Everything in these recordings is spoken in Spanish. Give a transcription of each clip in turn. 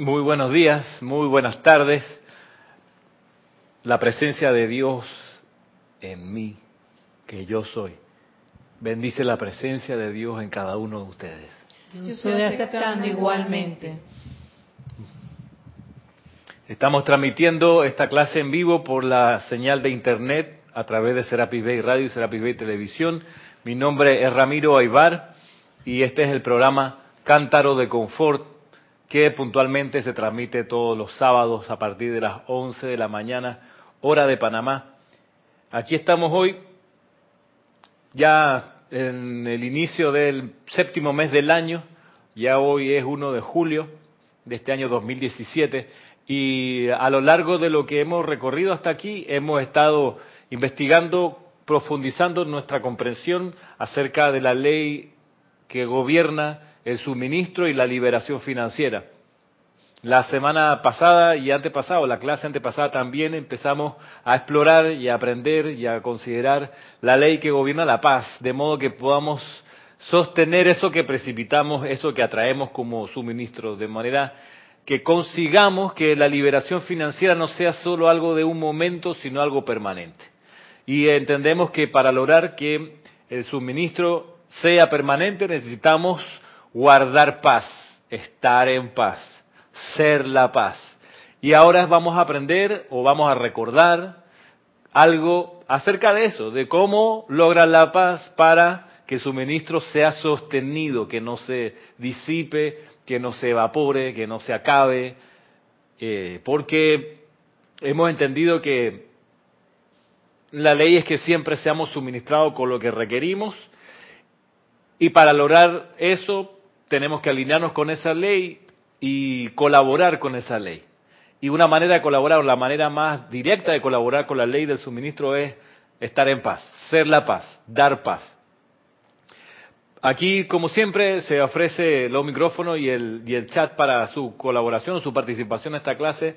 Muy buenos días, muy buenas tardes. La presencia de Dios en mí, que yo soy. Bendice la presencia de Dios en cada uno de ustedes. Yo estoy aceptando igualmente. Estamos transmitiendo esta clase en vivo por la señal de internet a través de Serapis Bay Radio y Serapis Bay Televisión. Mi nombre es Ramiro Aybar y este es el programa Cántaro de Confort que puntualmente se transmite todos los sábados a partir de las 11 de la mañana, hora de Panamá. Aquí estamos hoy, ya en el inicio del séptimo mes del año, ya hoy es 1 de julio de este año 2017, y a lo largo de lo que hemos recorrido hasta aquí, hemos estado investigando, profundizando nuestra comprensión acerca de la ley que gobierna el suministro y la liberación financiera. La semana pasada y antepasada, la clase antepasada también empezamos a explorar y a aprender y a considerar la ley que gobierna la paz, de modo que podamos sostener eso que precipitamos, eso que atraemos como suministro, de manera que consigamos que la liberación financiera no sea solo algo de un momento, sino algo permanente. Y entendemos que para lograr que el suministro sea permanente necesitamos guardar paz, estar en paz, ser la paz. Y ahora vamos a aprender o vamos a recordar algo acerca de eso, de cómo lograr la paz para que el suministro sea sostenido, que no se disipe, que no se evapore, que no se acabe, eh, porque hemos entendido que la ley es que siempre seamos suministrados con lo que requerimos y para lograr eso tenemos que alinearnos con esa ley y colaborar con esa ley. Y una manera de colaborar, o la manera más directa de colaborar con la ley del suministro es estar en paz, ser la paz, dar paz. Aquí, como siempre, se ofrece los micrófonos y el, y el chat para su colaboración, su participación en esta clase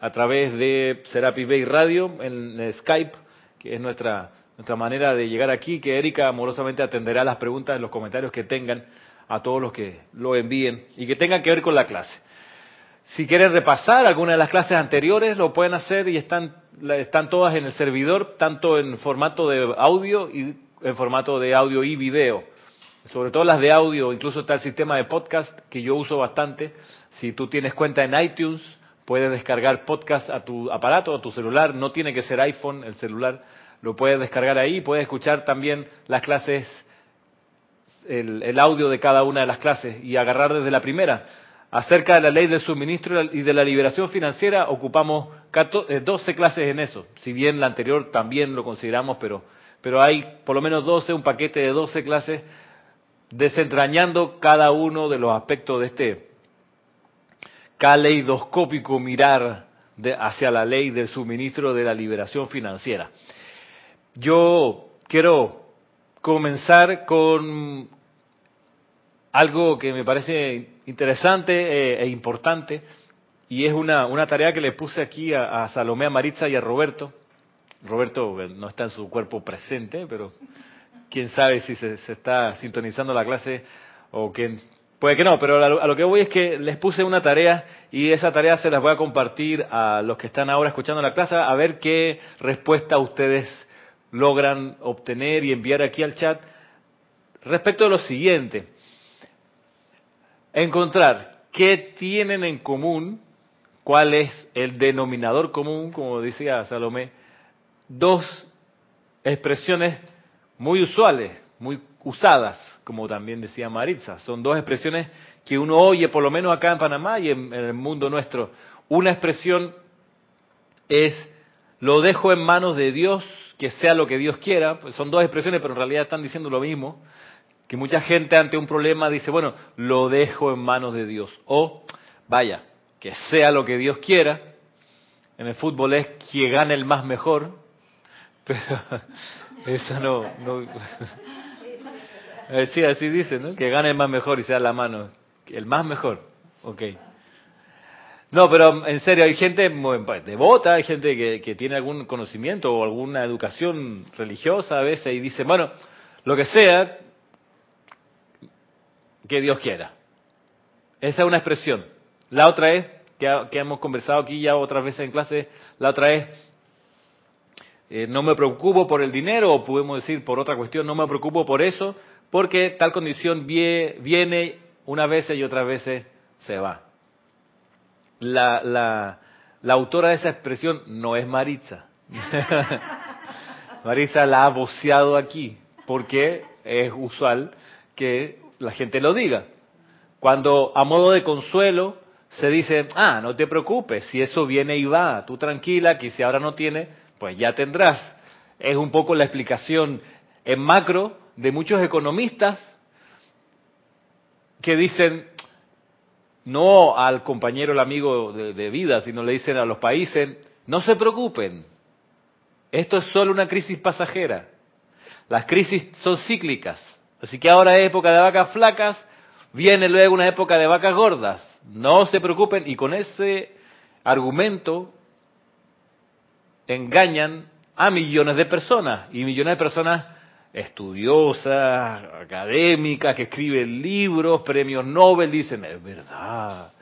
a través de Serapi Bay Radio en Skype, que es nuestra, nuestra manera de llegar aquí, que Erika amorosamente atenderá las preguntas los comentarios que tengan a todos los que lo envíen y que tengan que ver con la clase. Si quieren repasar alguna de las clases anteriores, lo pueden hacer y están, están todas en el servidor, tanto en formato de audio y en formato de audio y video. Sobre todo las de audio, incluso está el sistema de podcast que yo uso bastante. Si tú tienes cuenta en iTunes, puedes descargar podcast a tu aparato, a tu celular. No tiene que ser iPhone, el celular. Lo puedes descargar ahí. Puedes escuchar también las clases el, audio de cada una de las clases y agarrar desde la primera. Acerca de la ley del suministro y de la liberación financiera, ocupamos 12 eh, clases en eso. Si bien la anterior también lo consideramos, pero, pero hay por lo menos 12, un paquete de 12 clases desentrañando cada uno de los aspectos de este caleidoscópico mirar hacia la ley del suministro de la liberación financiera. Yo quiero comenzar con algo que me parece interesante eh, e importante y es una, una tarea que le puse aquí a, Salomé, a Maritza y a Roberto. Roberto no está en su cuerpo presente, pero quién sabe si se, está sintonizando la clase o quién, puede que no, pero a lo, que voy es que les puse una tarea y esa tarea se las voy a compartir a los que están ahora escuchando la clase a ver qué respuesta ustedes logran obtener y enviar aquí al chat respecto a lo siguiente. Encontrar qué tienen en común, cuál es el denominador común, como decía Salomé, dos expresiones muy usuales, muy usadas, como también decía Maritza. Son dos expresiones que uno oye, por lo menos acá en Panamá y en, en el mundo nuestro. Una expresión es, lo dejo en manos de Dios que sea lo que Dios quiera, pues son dos expresiones, pero en realidad están diciendo lo mismo, que mucha gente ante un problema dice, bueno, lo dejo en manos de Dios. O, vaya, que sea lo que Dios quiera. En el fútbol es que gane el más mejor, pero eso no... no sí, así dice, ¿no? Que gane el más mejor y sea la mano. El más mejor, ok. No, pero en serio, hay gente devota, hay gente que, tiene algún conocimiento o alguna educación religiosa a veces y dice, bueno, lo que sea, que Dios quiera. Esa es una expresión. La otra es que, hemos conversado aquí ya otras veces en clase, la otra vez, eh, no me preocupo por el dinero, o podemos decir por otra cuestión, no me preocupo por eso, porque tal condición viene una vez y otras veces se va. La, la, la autora de esa expresión no es Maritza. Maritza la ha voceado aquí, porque es usual que la gente lo diga. Cuando a modo de consuelo se dice, ah, no te preocupes, si eso viene y va, tú tranquila, que si ahora no tiene, pues ya tendrás. Es un poco la explicación en macro de muchos economistas que dicen, no al compañero, el amigo de, de vida, sino le dicen a los países, no se preocupen, esto es solo una crisis pasajera. Las crisis son cíclicas. Así que ahora es época de vacas flacas, viene luego una época de vacas gordas. No se preocupen y con ese argumento engañan a millones de personas y millones de personas estudiosas, académicas, que escriben libros, premios Nobel, dicen, es verdad,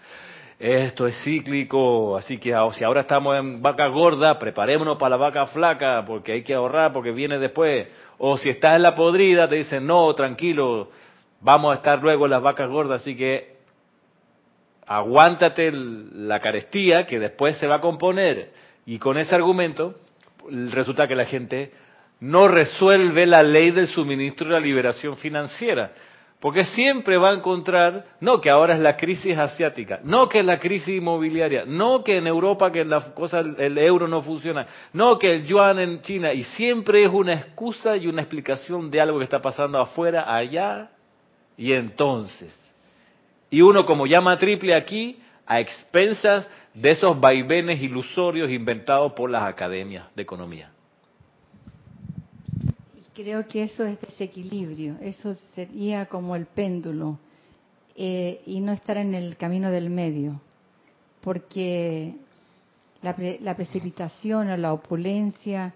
esto es cíclico, así que si ahora estamos en vaca gorda, preparémonos para la vaca flaca, porque hay que ahorrar, porque viene después. O si estás en la podrida, te dicen, no, tranquilo, vamos a estar luego en las vacas gordas, así que aguántate la carestía, que después se va a componer. Y con ese argumento, resulta que la gente no resuelve la ley del suministro y la liberación financiera. Porque siempre va a encontrar, no que ahora es la crisis asiática, no que es la crisis inmobiliaria, no que en Europa que el euro no funciona, no que el yuan en China, y siempre es una excusa y una explicación de algo que está pasando afuera, allá y entonces. Y uno como llama triple aquí, a expensas de esos vaivenes ilusorios inventados por las academias de economía. Creo que eso es desequilibrio, eso sería como el péndulo eh, y no estar en el camino del medio, porque la, la precipitación o la opulencia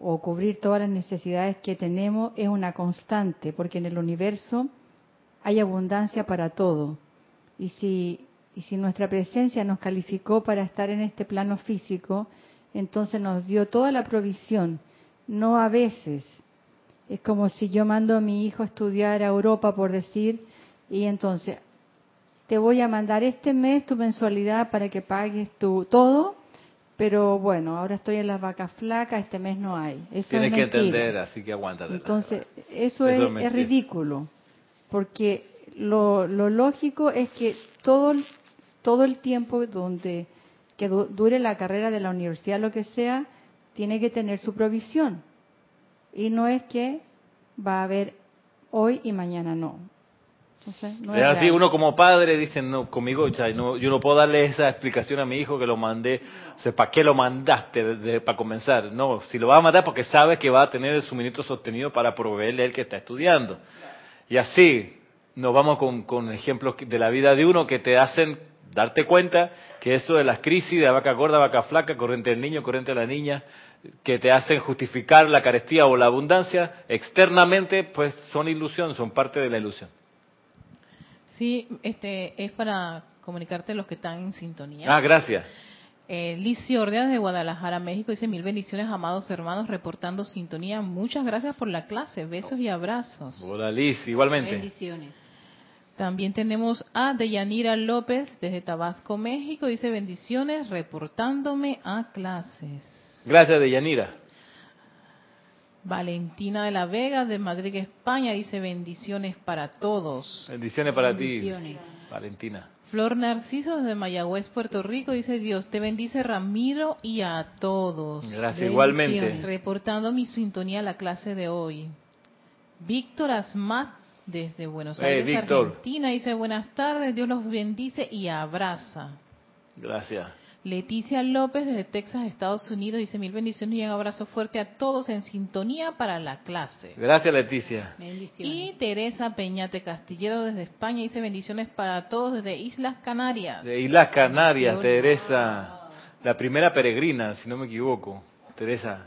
o cubrir todas las necesidades que tenemos es una constante, porque en el universo hay abundancia para todo. Y si, y si nuestra presencia nos calificó para estar en este plano físico, entonces nos dio toda la provisión, no a veces, es como si yo mando a mi hijo a estudiar a Europa, por decir, y entonces te voy a mandar este mes tu mensualidad para que pagues tu todo, pero bueno, ahora estoy en las vacas flacas, este mes no hay. Eso Tienes que entender, así que aguántate. Entonces, eso, es, ridículo, porque lo, lo, lógico es que todo, todo el tiempo donde que dure la carrera de la universidad, lo que sea, tiene que tener su provisión. Y no es que va a haber hoy y mañana no. es, así, uno como padre dice, no, conmigo, no, yo no puedo darle esa explicación a mi hijo que lo mandé, o sea, ¿para qué lo mandaste para comenzar? No, si lo va a mandar porque sabe que va a tener el suministro sostenido para proveerle el que está estudiando. Y así, nos vamos con, con ejemplos de la vida de uno que te hacen darte cuenta que eso de las crisis de vaca gorda, vaca flaca, corriente del niño, corriente de la niña, que te hacen justificar la carestía o la abundancia, externamente pues son ilusión, son parte de la ilusión. Sí, este es para comunicarte los que están en sintonía. Ah, gracias. Eh, Ordeas de Guadalajara, México, dice mil bendiciones, amados hermanos, reportando sintonía. Muchas gracias por la clase, besos y abrazos. Hola Liz, igualmente. Bendiciones. También tenemos a Deyanira López desde Tabasco, México, dice bendiciones, reportándome a clases. Gracias, Deyanira. Valentina de la Vega de Madrid, España, dice bendiciones para todos. Bendiciones para ti, Valentina. Flor Narciso de Mayagüez, Puerto Rico, dice Dios te bendice Ramiro y a todos. Gracias, igualmente. Reportando mi sintonía a la clase de hoy. Víctor Asmat desde Buenos Aires, Argentina, dice buenas tardes, Dios los bendice y abraza. Gracias. Leticia López desde Texas, Estados Unidos, dice mil bendiciones y un abrazo fuerte a todos en sintonía para la clase. Gracias, Leticia. Y Teresa Peñate Castillero desde España dice bendiciones para todos desde Islas Canarias. De Islas Canarias, Teresa. La primera peregrina, si no me equivoco. Teresa.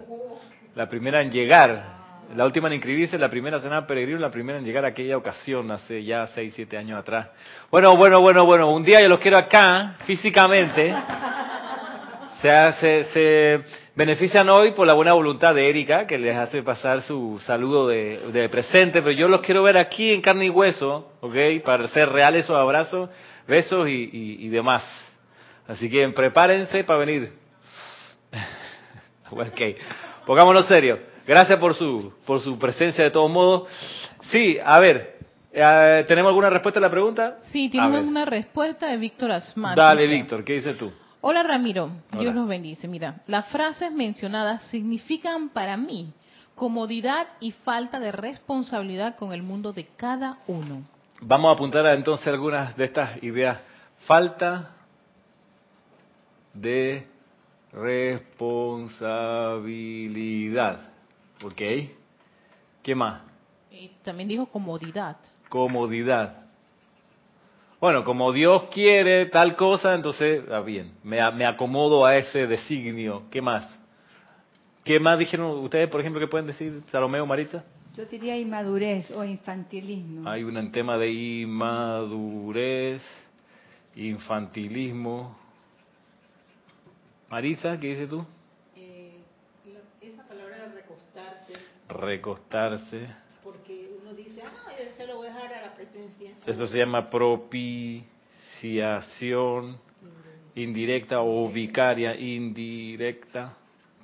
La primera en llegar. La última en inscribirse, la primera cena peregrino, la primera en llegar a aquella ocasión, hace ya 6, 7 años atrás. Bueno, bueno, bueno, bueno, un día yo los quiero acá, físicamente. Se, se, se, benefician hoy por la buena voluntad de Erika, que les hace pasar su saludo de, de, presente, pero yo los quiero ver aquí en carne y hueso, ¿ok? Para ser reales esos abrazos, besos y, y, y demás. Así que prepárense para venir. ok, pongámonos serios. Gracias por su, por su presencia de todos modos. Sí, a ver, eh, ¿tenemos alguna respuesta a la pregunta? Sí, tenemos una respuesta de Víctor Asmat. Dale, Víctor, ¿qué dices tú? Hola Ramiro, Dios los bendice. Mira, las frases mencionadas significan para mí comodidad y falta de responsabilidad con el mundo de cada uno. Vamos a apuntar a, entonces algunas de estas ideas. Falta de responsabilidad. ¿Ok? ¿Qué más? Y también dijo comodidad. Comodidad. Bueno, como Dios quiere tal cosa, entonces, ah, bien, me, me acomodo a ese designio. ¿Qué más? ¿Qué más dijeron ustedes, por ejemplo, que pueden decir, Salomeo, Marita? Yo diría inmadurez o infantilismo. Hay un tema de inmadurez, infantilismo. Marisa, ¿qué dices tú? Eh, esa palabra de recostarse. Recostarse. Porque uno dice, ah, yo se lo voy a dejar a la presencia. Eso se llama propiciación indirecta o vicaria indirecta.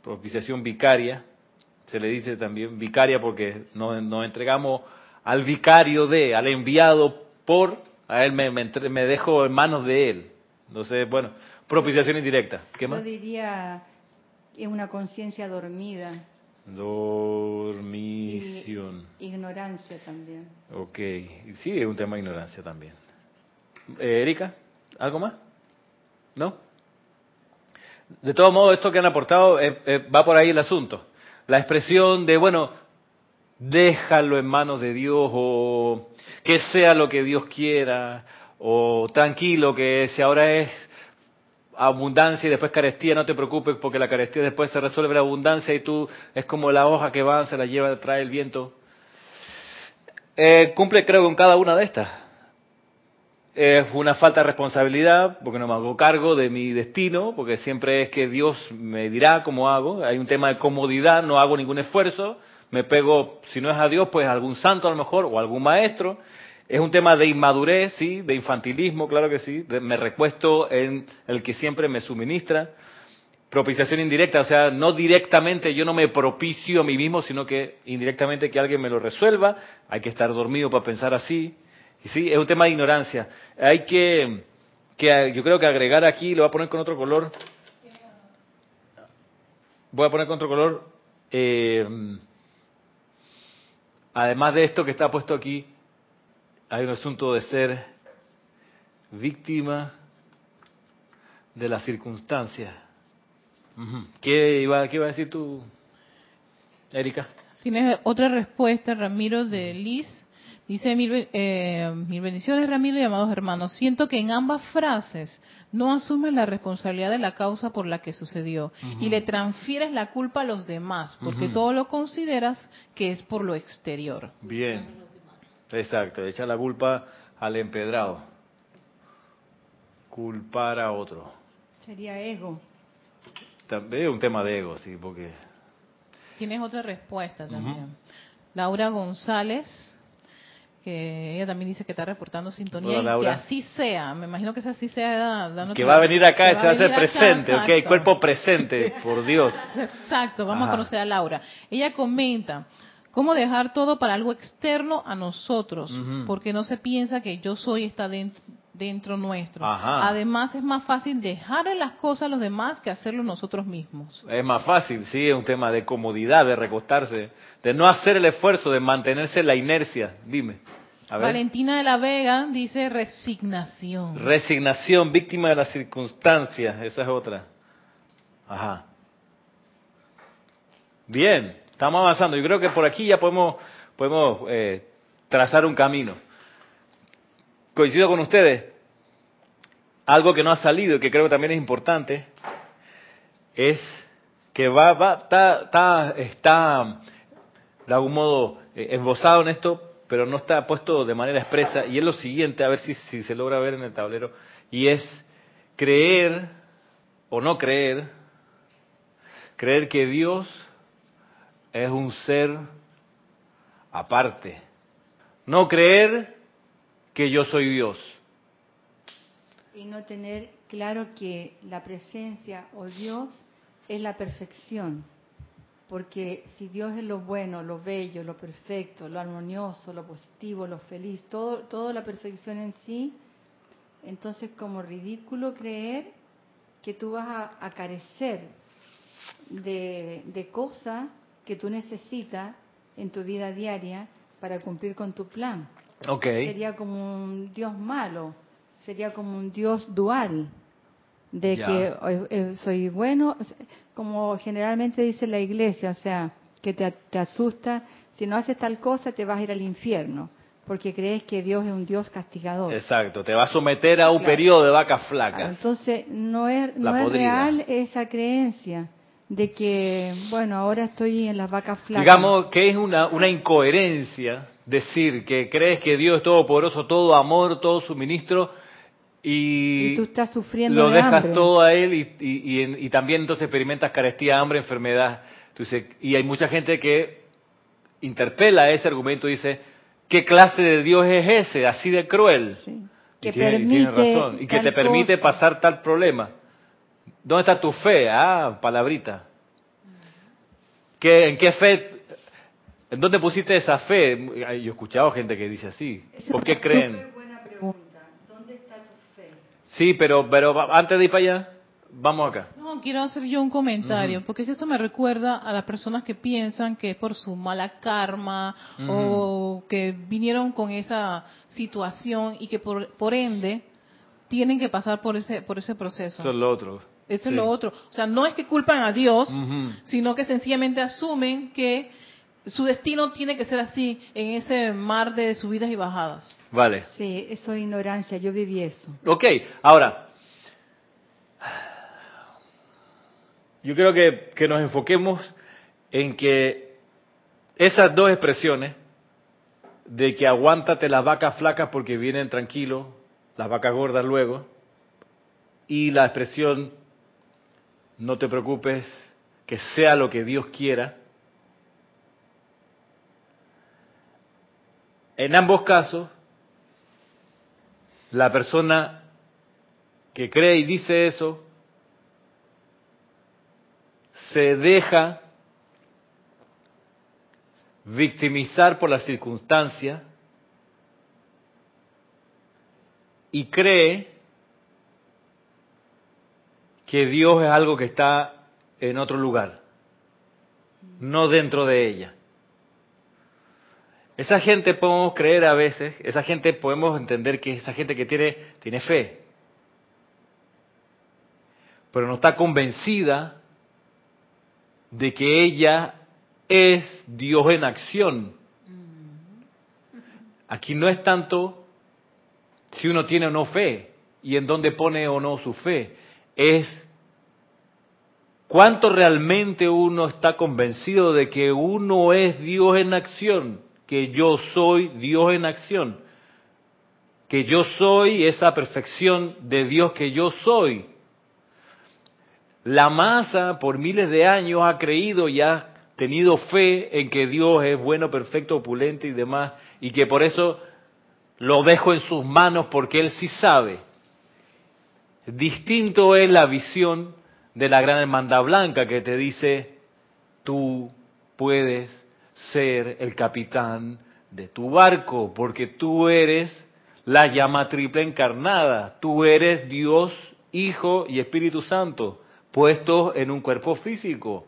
Propiciación vicaria. Se le dice también vicaria porque nos, nos entregamos al vicario de, al enviado por, a él me, me, me dejo en manos de él. Entonces, bueno, propiciación indirecta. ¿Qué más? Yo diría es una conciencia dormida. Dormición. Ignorancia también. Ok, sí, es un tema de ignorancia también. Eh, Erika, ¿algo más? ¿No? De todos modos, esto que han aportado eh, eh, va por ahí el asunto. La expresión de, bueno, déjalo en manos de Dios o que sea lo que Dios quiera o tranquilo que si ahora es abundancia y después carestía, no te preocupes porque la carestía después se resuelve la abundancia y tú es como la hoja que va, se la lleva, trae el viento. Eh, cumple creo con cada una de estas. Es una falta de responsabilidad porque no me hago cargo de mi destino, porque siempre es que Dios me dirá cómo hago. Hay un tema de comodidad, no hago ningún esfuerzo, me pego, si no es a Dios, pues a algún santo a lo mejor o algún maestro. Es un tema de inmadurez, sí, de infantilismo, claro que sí. De, me recuesto en el que siempre me suministra. Propiciación indirecta, o sea, no directamente yo no me propicio a mí mismo, sino que indirectamente que alguien me lo resuelva. Hay que estar dormido para pensar así. Y sí, es un tema de ignorancia. Hay que, que yo creo que agregar aquí, lo voy a poner con otro color. Voy a poner con otro color. Eh, además de esto que está puesto aquí, hay un asunto de ser víctima de las circunstancias. ¿Qué iba, ¿Qué iba a decir tú, Erika? Tienes otra respuesta, Ramiro, de Liz. Dice, mil, eh, mil bendiciones, Ramiro y amados hermanos. Siento que en ambas frases no asumes la responsabilidad de la causa por la que sucedió uh -huh. y le transfieres la culpa a los demás, porque uh -huh. todo lo consideras que es por lo exterior. Bien. Exacto, echa la culpa al empedrado. Culpar a otro. Sería ego. También es un tema de ego, sí, porque... Tienes otra respuesta también. Uh -huh. Laura González, que ella también dice que está reportando sintonía Hola, y que así sea. Me imagino que así sea. Dando que va a venir acá, se va a hacer presente, acá, ok, cuerpo presente, por Dios. Exacto, vamos Ajá. a conocer a Laura. Ella comenta, ¿Cómo dejar todo para algo externo a nosotros? Uh -huh. Porque no se piensa que yo soy está dentro, dentro nuestro. Ajá. Además, es más fácil dejarle las cosas a los demás que hacerlo nosotros mismos. Es más fácil, sí, es un tema de comodidad, de recostarse, de no hacer el esfuerzo, de mantenerse la inercia. Dime. Valentina de la Vega dice resignación. Resignación, víctima de las circunstancias, esa es otra. Ajá. Bien, Estamos avanzando. Yo creo que por aquí ya podemos, podemos eh, trazar un camino. Coincido con ustedes. Algo que no ha salido y que creo que también es importante es que va, va, está, está, está de algún modo eh, esbozado en esto, pero no está puesto de manera expresa, y es lo siguiente, a ver si, si se logra ver en el tablero, y es creer o no creer, creer que Dios es un ser aparte. No creer que yo soy Dios. Y no tener claro que la presencia o Dios es la perfección. Porque si Dios es lo bueno, lo bello, lo perfecto, lo armonioso, lo positivo, lo feliz, todo, toda la perfección en sí, entonces como ridículo creer que tú vas a, carecer de, de cosas que tú necesitas en tu vida diaria para cumplir con tu plan. Okay. Sería como un Dios malo, sería como un Dios dual, de que eh, eh, soy bueno, como generalmente dice la iglesia, o sea, que te, te, asusta, si no haces tal cosa te vas a ir al infierno, porque crees que Dios es un Dios castigador. Exacto, te va a someter a un periodo de vacas flacas. Entonces, no es, no es real esa creencia de que, bueno, ahora estoy en las vacas flacas. Digamos que es una, una incoherencia decir que crees que Dios es todopoderoso, todo amor, todo suministro, y, tú estás sufriendo lo dejas todo a Él y, y, también entonces experimentas carestía, hambre, enfermedad. Entonces, y hay mucha gente que interpela ese argumento y dice, ¿qué clase de Dios es ese, así de cruel? Que permite razón. Y que te permite pasar tal problema. ¿Dónde está tu fe? Ah, palabrita. ¿Qué, ¿En qué fe ¿En dónde pusiste esa fe? Yo he escuchado gente que dice así. ¿Por qué creen? buena pregunta. ¿Dónde está tu fe? Sí, pero, pero antes de ir para allá, vamos acá. No, quiero hacer yo un comentario, porque eso me recuerda a las personas que piensan que es por su mala karma o que vinieron con esa situación y que por, por ende tienen que pasar por ese, por ese proceso. Eso es lo otro. Eso es lo otro. O sea, no es que culpan a Dios, sino que sencillamente asumen que su destino tiene que ser así, en ese mar de subidas y bajadas. Vale. Sí, eso es ignorancia, yo viví eso. Ok, ahora, yo creo que, que nos enfoquemos en que esas dos expresiones, de que aguántate las vacas flacas porque vienen tranquilos, las vacas gordas luego, y la expresión no te preocupes, que sea lo que Dios quiera, En ambos casos, la persona que cree y dice eso se deja victimizar por las circunstancias y cree que Dios es algo que está en otro lugar, no dentro de ella. Esa gente podemos creer a veces, esa gente podemos entender que esa gente que tiene, tiene fe, pero no está convencida de que ella es Dios en acción. Aquí no es tanto si uno tiene o no fe y en dónde pone o no su fe, es cuánto realmente uno está convencido de que uno es Dios en acción que yo soy Dios en acción, que yo soy esa perfección de Dios que yo soy. La masa por miles de años ha creído y ha tenido fe en que Dios es bueno, perfecto, opulente y demás, y que por eso lo dejo en sus manos porque Él sí sabe. Distinto es la visión de la gran hermandad blanca que te dice, tú puedes ser el capitán de tu barco, porque tú eres la llama triple encarnada, tú eres Dios, Hijo y Espíritu Santo, puestos en un cuerpo físico.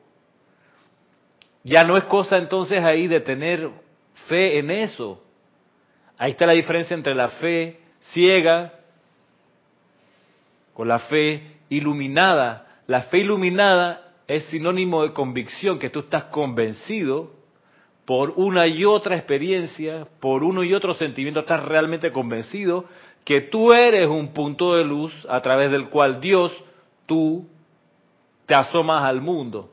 Ya no es cosa entonces ahí de tener fe en eso. Ahí está la diferencia entre la fe ciega con la fe iluminada. La fe iluminada es sinónimo de convicción, que tú estás convencido por una y otra experiencia, por uno y otro sentimiento, estás realmente convencido que tú eres un punto de luz a través del cual Dios, tú, te asomas al mundo.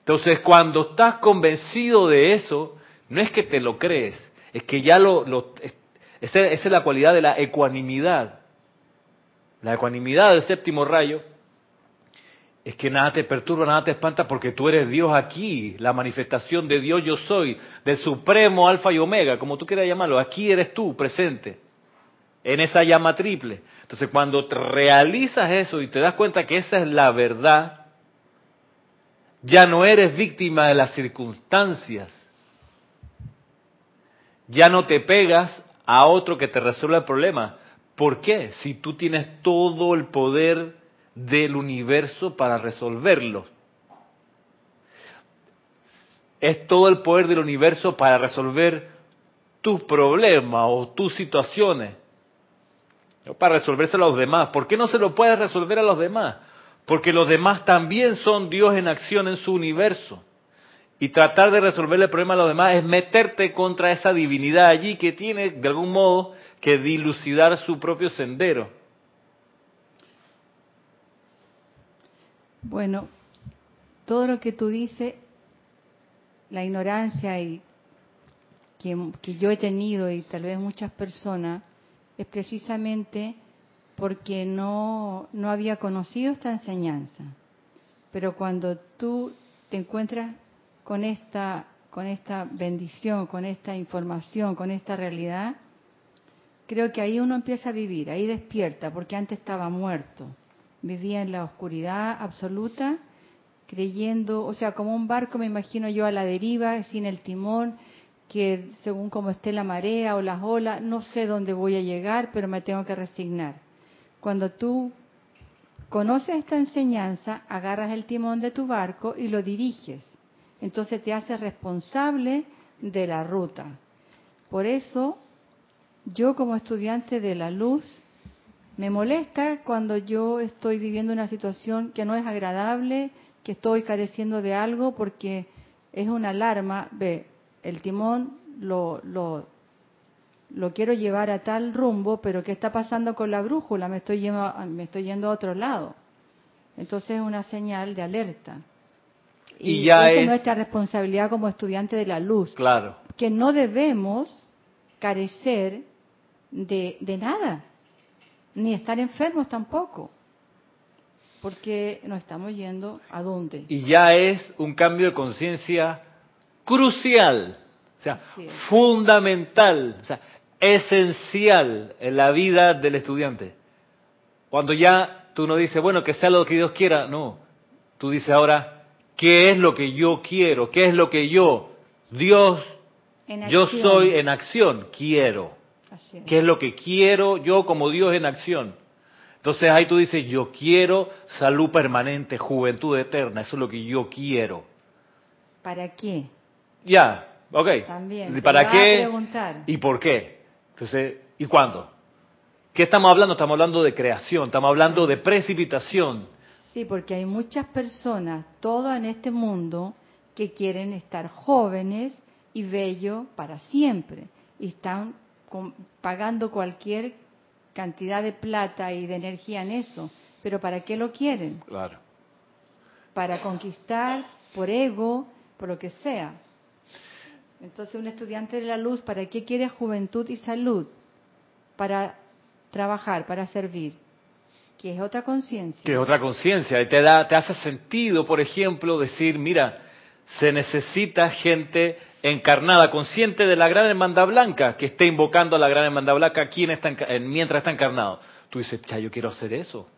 Entonces, cuando estás convencido de eso, no es que te lo crees, es que ya lo... lo esa, esa es la cualidad de la ecuanimidad. La ecuanimidad del séptimo rayo es que nada te perturba, nada te espanta porque tú eres Dios aquí, la manifestación de Dios yo soy, del supremo alfa y omega, como tú quieras llamarlo, aquí eres tú presente, en esa llama triple. Entonces cuando te realizas eso y te das cuenta que esa es la verdad, ya no eres víctima de las circunstancias, ya no te pegas a otro que te resuelva el problema. ¿Por qué? Si tú tienes todo el poder del universo para resolverlo. Es todo el poder del universo para resolver tus problemas o tus situaciones. Para resolverse a los demás. ¿Por qué no se lo puedes resolver a los demás? Porque los demás también son Dios en acción en su universo. Y tratar de resolver el problema a los demás es meterte contra esa divinidad allí que tiene de algún modo que dilucidar su propio sendero. Bueno, todo lo que tú dices, la ignorancia y que, que, yo he tenido y tal vez muchas personas, es precisamente porque no, no había conocido esta enseñanza. Pero cuando tú te encuentras con esta, con esta bendición, con esta información, con esta realidad, creo que ahí uno empieza a vivir, ahí despierta, porque antes estaba muerto vivía en la oscuridad absoluta, creyendo, o sea, como un barco me imagino yo a la deriva, sin el timón, que según como esté la marea o las olas, no sé dónde voy a llegar, pero me tengo que resignar. Cuando tú conoces esta enseñanza, agarras el timón de tu barco y lo diriges. Entonces te haces responsable de la ruta. Por eso, yo como estudiante de la luz, me molesta cuando yo estoy viviendo una situación que no es agradable, que estoy careciendo de algo porque es una alarma. Ve, el timón lo, lo, lo quiero llevar a tal rumbo, pero ¿qué está pasando con la brújula? Me estoy yendo, me estoy yendo a otro lado. Entonces es una señal de alerta. Y, ya es nuestra responsabilidad como estudiante de la luz. Claro. Que no debemos carecer de, de nada ni estar enfermos tampoco, porque nos estamos yendo a dónde. Y ya es un cambio de conciencia crucial, o sea, fundamental, o sea, esencial en la vida del estudiante. Cuando ya tú no dices, bueno, que sea lo que Dios quiera, no, tú dices ahora, ¿qué es lo que yo quiero? ¿Qué es lo que yo, Dios, yo soy en acción, quiero? ¿Qué es lo que quiero yo como Dios en acción? Entonces ahí tú dices, yo quiero salud permanente, juventud eterna, eso es lo que yo quiero. ¿Para qué? Ya, ok. También. ¿Para qué? ¿Y por qué? Entonces, ¿y cuándo? ¿Qué estamos hablando? Estamos hablando de creación, estamos hablando de precipitación. Sí, porque hay muchas personas, todo en este mundo, que quieren estar jóvenes y bellos para siempre. Y están pagando cualquier cantidad de plata y de energía en eso. Pero ¿para qué lo quieren? Claro. Para conquistar, por ego, por lo que sea. Entonces, un estudiante de la luz, ¿para qué quiere juventud y salud? Para trabajar, para servir. Que es otra conciencia. Que es otra conciencia. Y te, da, te hace sentido, por ejemplo, decir, mira, se necesita gente encarnada, consciente de la gran hermandad blanca, que esté invocando a la gran hermandad blanca aquí mientras está encarnado. Tú dices, ya, yo quiero hacer eso.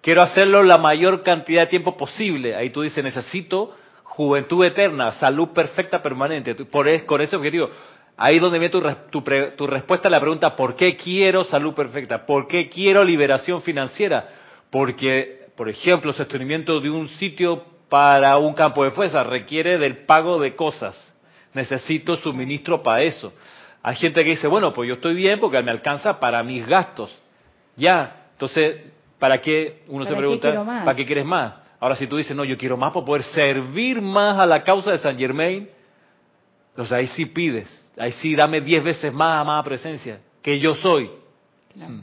Quiero hacerlo la mayor cantidad de tiempo posible. Ahí tú dices, necesito juventud eterna, salud perfecta permanente. Por con ese objetivo. Ahí es donde viene tu, tu respuesta a la pregunta, ¿por qué quiero salud perfecta? ¿Por qué quiero liberación financiera? Porque, por ejemplo, el sostenimiento de un sitio para un campo de fuerza requiere del pago de cosas necesito suministro para eso. Hay gente que dice, bueno, pues yo estoy bien porque me alcanza para mis gastos. Ya, entonces, ¿para qué? Uno se pregunta, ¿para qué quieres más? Ahora, si tú dices, no, yo quiero más para poder servir más a la causa de San Germain, entonces ahí sí pides, ahí sí dame diez veces más, más presencia, que yo soy. Hmm.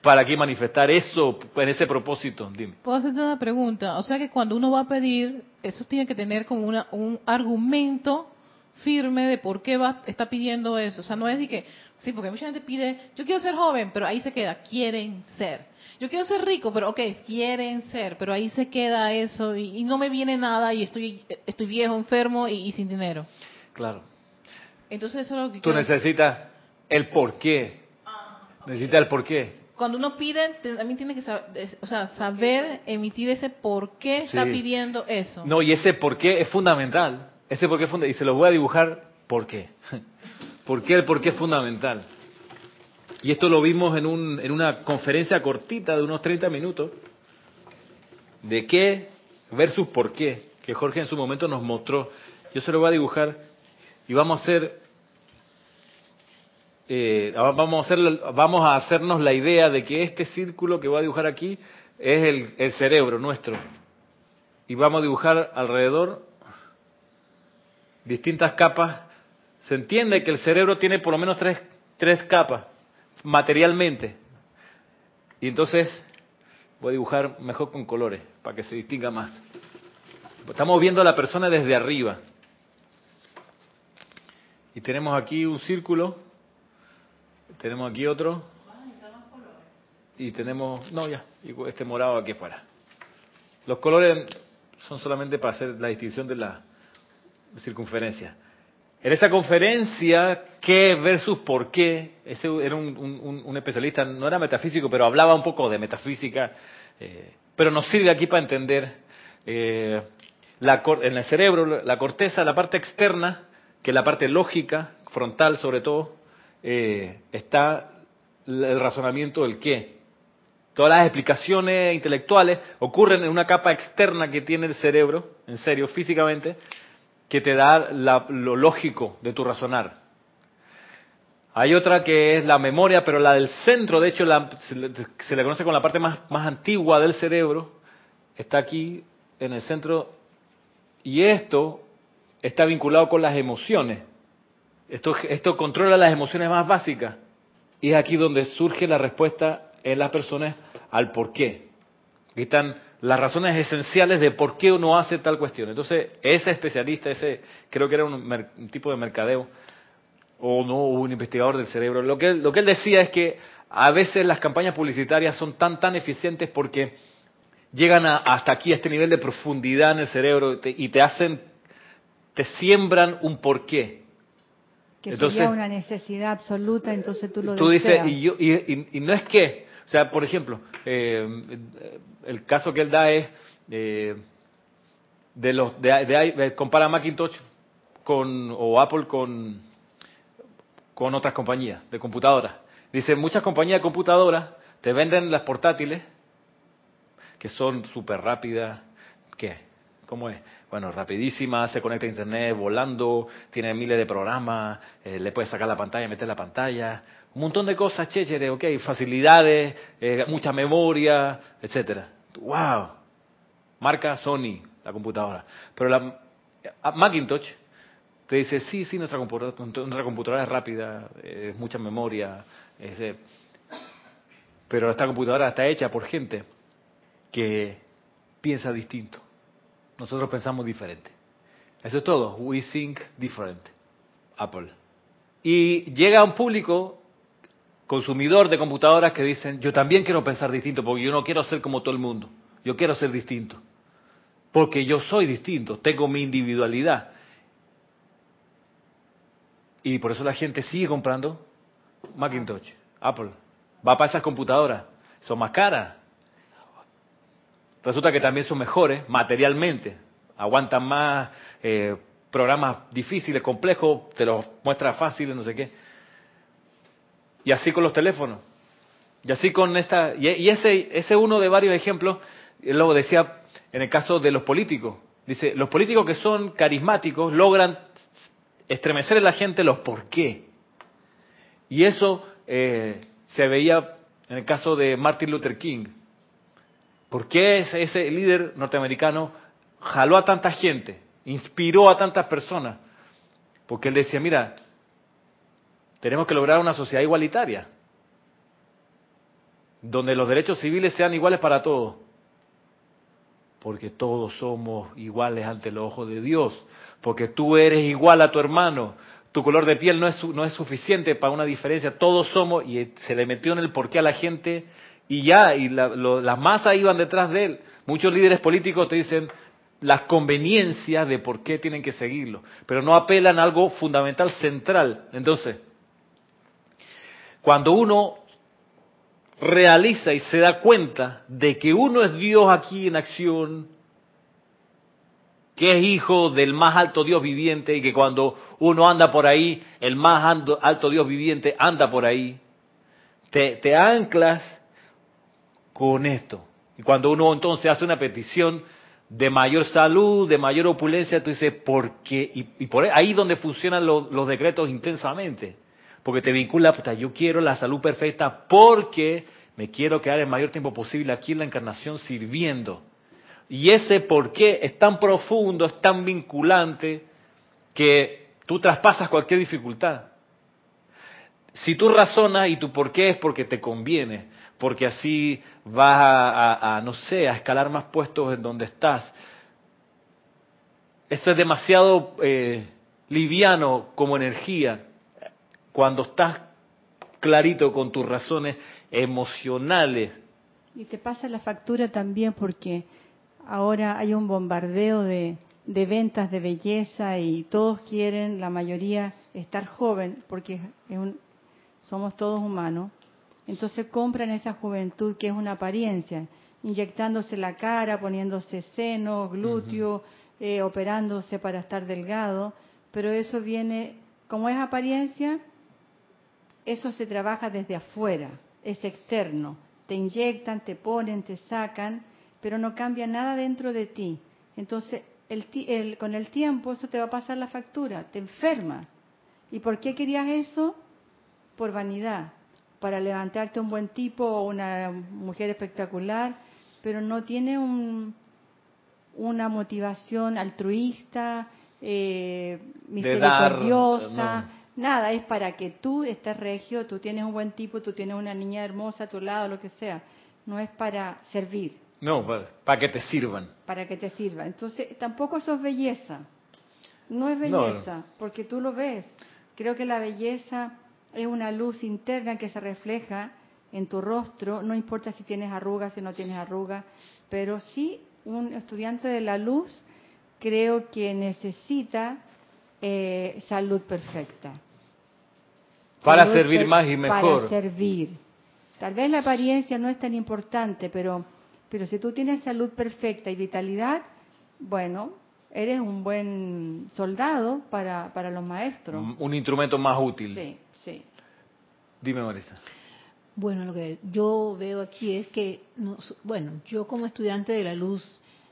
para aquí manifestar eso en ese propósito. Dime. Puedo hacerte una pregunta. O sea que cuando uno va a pedir, eso tiene que tener como una, un argumento firme de por qué va está pidiendo eso. O sea, no es de que, sí, porque mucha gente pide, yo quiero ser joven, pero ahí se queda, quieren ser. Yo quiero ser rico, pero ok, quieren ser, pero ahí se queda eso y, y no me viene nada y estoy, estoy viejo, enfermo y, y sin dinero. Claro. Entonces eso es lo que Tú necesitas el por qué. Necesitas el por qué. Cuando uno pide, también tiene que saber, o sea, saber emitir ese por qué está pidiendo eso. No, y ese por qué es fundamental. Ese por qué. Y se lo voy a dibujar por qué. ¿Por qué el por qué es fundamental? Y esto lo vimos en, un, en una conferencia cortita de unos 30 minutos. De qué versus por qué. Que Jorge en su momento nos mostró. Yo se lo voy a dibujar y vamos a hacer eh, vamos, a hacer, vamos a hacernos la idea de que este círculo que voy a dibujar aquí es el, el cerebro nuestro. Y vamos a dibujar alrededor distintas capas. Se entiende que el cerebro tiene por lo menos tres, tres capas, materialmente. Y entonces voy a dibujar mejor con colores, para que se distinga más. Estamos viendo a la persona desde arriba. Y tenemos aquí un círculo tenemos aquí otro. Y tenemos, no ya, este morado aquí afuera. Los colores son solamente para hacer la distinción de la circunferencia. En esa conferencia, ¿qué versus por qué? Ese era un, especialista, no era metafísico, pero hablaba un poco de metafísica, eh, pero nos sirve aquí para entender eh, la en el cerebro, la corteza, la parte externa, que es la parte lógica, frontal sobre todo, eh, está el razonamiento del qué. Todas las explicaciones intelectuales ocurren en una capa externa que tiene el cerebro, en serio, físicamente, que te da la- lo lógico de tu razonar. Hay otra que es la memoria, pero la del centro, de hecho, la- se, le, conoce como la parte más, más antigua del cerebro, está aquí en el centro, y esto está vinculado con las emociones. Esto, esto controla las emociones más básicas. Y es aquí donde surge la respuesta en las personas al por qué. Aquí están las razones esenciales de por qué uno hace tal cuestión. Entonces, ese especialista, ese creo que era un, tipo de mercadeo, o no, un investigador del cerebro, lo que, él- lo que él decía es que a veces las campañas publicitarias son tan, tan eficientes porque llegan a- hasta aquí, a este nivel de profundidad en el cerebro te- y te hacen, te siembran un porqué. Que Entonces- sería una necesidad absoluta, entonces tú lo Tú dices, y, yo, y, y- y no es que, o sea, por ejemplo, eh, el caso que él da es eh, de los, de, compara Macintosh con, o Apple con, con otras compañías de computadoras. Dice, muchas compañías de computadoras te venden las portátiles que son súper rápidas, ¿qué? ¿Cómo es? Bueno, rapidísima, se conecta a internet volando, tiene miles de programas, eh, le puedes sacar la pantalla, meter la pantalla, un montón de cosas chévere, ok, facilidades, eh, mucha memoria, etcétera. ¡Wow! Marca Sony, la computadora. Pero la Macintosh te dice, sí, sí, nuestra computadora, nuestra computadora es rápida, eh, es mucha memoria, es, pero esta computadora está hecha por gente que piensa distinto. Nosotros pensamos diferente. Eso es todo. We think different. Apple. Y llega un público consumidor de computadoras que dicen, yo también quiero pensar distinto porque yo no quiero ser como todo el mundo. Yo quiero ser distinto. Porque yo soy distinto, tengo mi individualidad. Y por eso la gente sigue comprando Macintosh, Apple. Va para esas computadoras. Son más caras. Resulta que también son mejores materialmente. Aguantan más eh, programas difíciles, complejos, te los muestra fáciles, no sé qué. Y así con los teléfonos. Y así con esta. Y, ese ese uno de varios ejemplos, lo decía en el caso de los políticos. Dice, los políticos que son carismáticos logran estremecer en la gente los por qué. Y eso eh, se veía en el caso de Martin Luther King. ¿Por qué ese, ese líder norteamericano jaló a tanta gente, inspiró a tantas personas? Porque él decía, mira, tenemos que lograr una sociedad igualitaria. donde los derechos civiles sean iguales para todos. Porque todos somos iguales ante los ojos de Dios. Porque tú eres igual a tu hermano. Tu color de piel no es, no es suficiente para una diferencia. Todos somos, y se le metió en el porqué a la gente, y ya, y la, las masas iban detrás de él. Muchos líderes políticos te dicen las conveniencias de por qué tienen que seguirlo, pero no apelan a algo fundamental, central. Entonces, cuando uno realiza y se da cuenta de que uno es Dios aquí en acción, que es hijo del más alto Dios viviente y que cuando uno anda por ahí, el más alto Dios viviente anda por ahí, te, te anclas con esto. Y cuando uno entonces hace una petición de mayor salud, de mayor opulencia, tú dices, ¿por qué? Y, por ahí donde funcionan los, decretos intensamente porque te vincula, puta, yo quiero la salud perfecta porque me quiero quedar el mayor tiempo posible aquí en la encarnación sirviendo. Y ese por qué es tan profundo, es tan vinculante, que tú traspasas cualquier dificultad. Si tú razonas y tu por qué es porque te conviene, porque así vas a, no sé, a escalar más puestos en donde estás. Esto es demasiado eh, liviano como energía cuando estás clarito con tus razones emocionales. Y te pasa la factura también porque ahora hay un bombardeo de, ventas de belleza y todos quieren, la mayoría, estar joven porque somos todos humanos. Entonces compran esa juventud que es una apariencia, inyectándose la cara, poniéndose senos, glúteos, eh, operándose para estar delgado, pero eso viene, como es apariencia, eso se trabaja desde afuera, es externo. Te inyectan, te ponen, te sacan, pero no cambia nada dentro de ti. Entonces, el, con el tiempo eso te va a pasar la factura, te enferma. ¿Y por qué querías eso? Por vanidad, para levantarte un buen tipo o una mujer espectacular, pero no tiene un, una motivación altruista, eh, misericordiosa. Nada, es para que tú estés regio, tú tienes un buen tipo, tú tienes una niña hermosa a tu lado, lo que sea. No es para servir. No, para, que te sirvan. Para que te sirvan. Entonces, tampoco eso es belleza. No es belleza, porque tú lo ves. Creo que la belleza es una luz interna que se refleja en tu rostro, no importa si tienes arrugas, si no tienes arrugas, pero sí un estudiante de la luz creo que necesita eh, salud perfecta. Para servir más y mejor. Para servir. Tal vez la apariencia no es tan importante, pero, pero si tú tienes salud perfecta y vitalidad, bueno, eres un buen soldado para, para los maestros. Un instrumento más útil. Sí, sí. Dime, Marisa. Bueno, lo que yo veo aquí es que, bueno, yo como estudiante de la luz,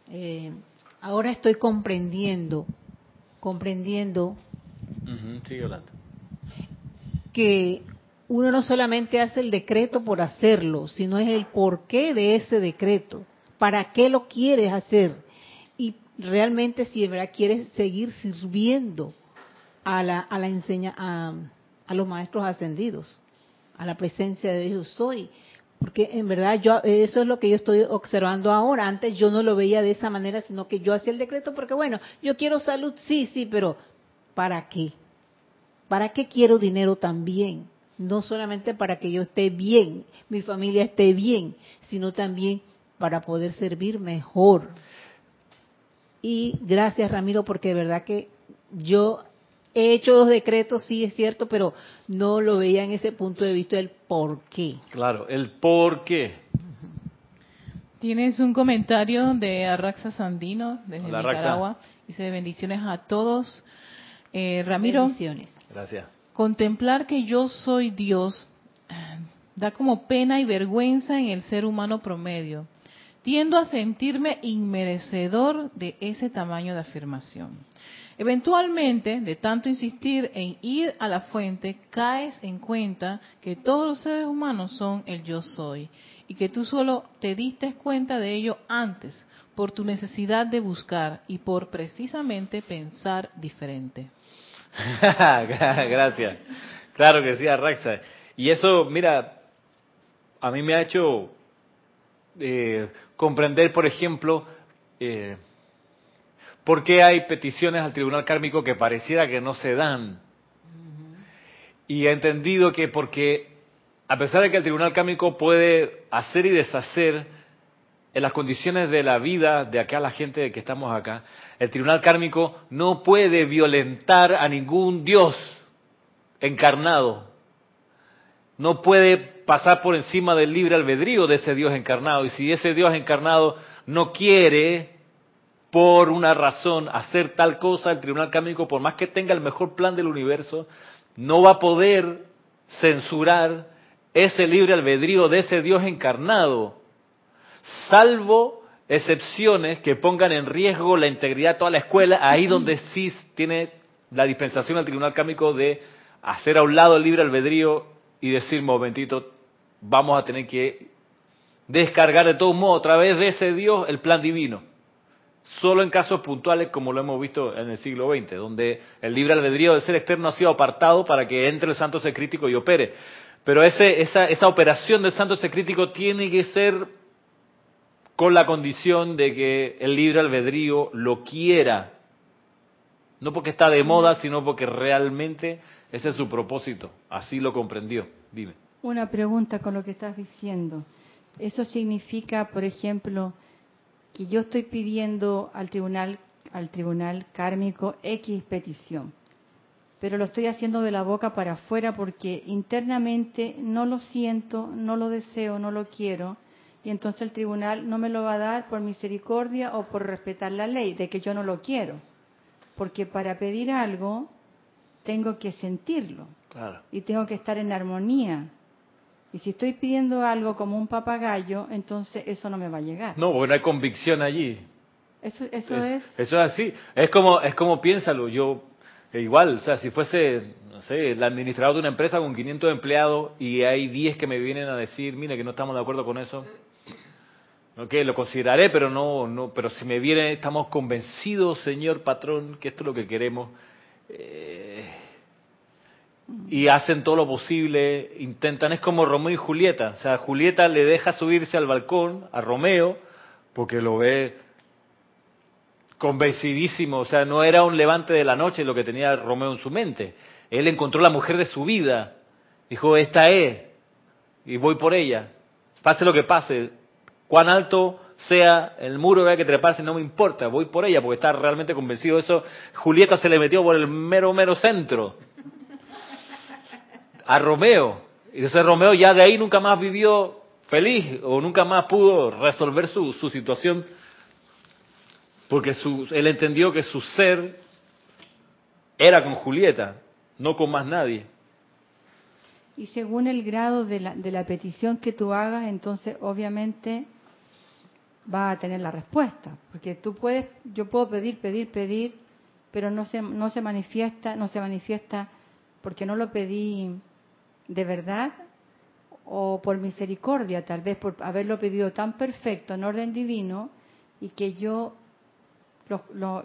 eh, ahora estoy comprendiendo comprendiendo que uno no solamente hace el decreto por hacerlo, sino es el porqué de ese decreto, para qué lo quieres hacer y realmente si de verdad quieres seguir sirviendo a la a la enseña a, los maestros ascendidos, a la presencia de Dios soy, porque en verdad yo eso es lo que yo estoy observando ahora. Antes yo no lo veía de esa manera, sino que yo hacía el decreto porque bueno, yo quiero salud, sí, sí, pero ¿para qué? ¿Para qué quiero dinero también? No solamente para que yo esté bien, mi familia esté bien, sino también para poder servir mejor. Y gracias Ramiro porque de verdad que yo he hecho los decretos, sí es cierto, pero no lo veía en ese punto de vista del por qué. Claro, el por qué. Tienes un comentario de Arraxa Sandino desde Nicaragua. Dice bendiciones a todos. Eh, Ramiro, bendiciones. Gracias. Contemplar que yo soy Dios da como pena y vergüenza en el ser humano promedio. Tiendo a sentirme inmerecedor de ese tamaño de afirmación. Eventualmente, de tanto insistir en ir a la fuente, caes en cuenta que todos los seres humanos son el yo soy y que tú solo te diste cuenta de ello antes por tu necesidad de buscar y por precisamente pensar diferente. Gracias. Claro que sí, Arraxa. Y eso, mira, a mí me ha hecho eh, comprender, por ejemplo, eh, por qué hay peticiones al tribunal kármico que pareciera que no se dan. Y he entendido que porque, a pesar de que el tribunal kármico puede hacer y deshacer en las condiciones de la vida de acá la gente que estamos acá, el tribunal kármico no puede violentar a ningún dios encarnado. No puede pasar por encima del libre albedrío de ese Dios encarnado. Y si ese Dios encarnado no quiere, por una razón, hacer tal cosa, el tribunal kármico, por más que tenga el mejor plan del universo, no va a poder censurar ese libre albedrío de ese Dios encarnado, salvo excepciones que pongan en riesgo la integridad de toda la escuela, ahí donde sí tiene la dispensación al tribunal kármico de hacer a un lado el libre albedrío y decir, momentito, vamos a tener que descargar de todos modos a través de ese Dios el plan divino. Solo en casos puntuales como lo hemos visto en el siglo XX, donde el libre albedrío del ser externo ha sido apartado para que entre el santo ser crítico y opere. Pero ese, esa, esa operación del santo ser crítico tiene que ser con la condición de que el libre albedrío lo quiera. No porque está de moda, sino porque realmente ese es su propósito. Así lo comprendió. Dime. Una pregunta con lo que estás diciendo. Eso significa, por ejemplo, que yo estoy pidiendo al tribunal al tribunal kármico X petición, pero lo estoy haciendo de la boca para afuera porque internamente no lo siento, no lo deseo, no lo quiero, y entonces el tribunal no me lo va a dar por misericordia o por respetar la ley de que yo no lo quiero, porque para pedir algo tengo que sentirlo y tengo que estar en armonía. Y si estoy pidiendo algo como un papagayo, entonces eso no me va a llegar. No, porque no hay convicción allí. Eso, eso es, Eso es así. Es como, es como piénsalo. Yo, igual, o sea, si fuese, no sé, el administrador de una empresa con 500 empleados y hay 10 que me vienen a decir, mira, que no estamos de acuerdo con eso. Ok, lo consideraré, pero no, no, pero si me viene, estamos convencidos, señor patrón, que esto es lo que queremos. Eh, y hacen todo lo posible, intentan, es como Romeo y Julieta, o sea, Julieta le deja subirse al balcón a Romeo porque lo ve convencidísimo, o sea, no era un levante de la noche lo que tenía Romeo en su mente, él encontró la mujer de su vida, dijo, esta es, y voy por ella, pase lo que pase, cuán alto sea el muro que hay que treparse, no me importa, voy por ella porque está realmente convencido de eso, Julieta se le metió por el mero, mero centro a Romeo. Y entonces Romeo ya de ahí nunca más vivió feliz o nunca más pudo resolver su, su situación porque su, él entendió que su ser era con Julieta, no con más nadie. Y según el grado de la, de la petición que tú hagas, entonces obviamente va a tener la respuesta, porque tú puedes, yo puedo pedir, pedir, pedir, pero no se, no se manifiesta, no se manifiesta porque no lo pedí de verdad o por misericordia, tal vez por haberlo pedido tan perfecto en orden divino y que yo,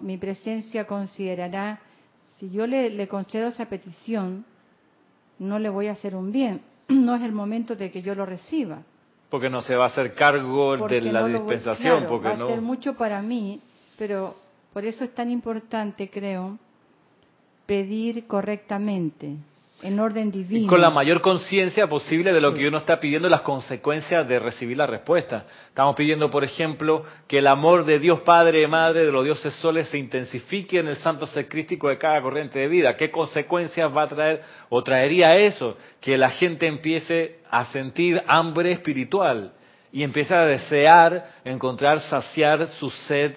mi presencia considerará, si yo le, le concedo esa petición, no le voy a hacer un bien, no es el momento de que yo lo reciba. Porque no se va a hacer cargo de la dispensación. porque va no... a ser mucho para mí, pero por eso es tan importante, creo, pedir correctamente en orden divino. Y con la mayor conciencia posible de lo que uno está pidiendo, las consecuencias de recibir la respuesta. Estamos pidiendo, por ejemplo, que el amor de Dios Padre y Madre, de los dioses soles, se intensifique en el santo ser crístico de cada corriente de vida. ¿Qué consecuencias va a traer o traería eso? Que la gente empiece a sentir hambre espiritual y empiece a desear encontrar, saciar su sed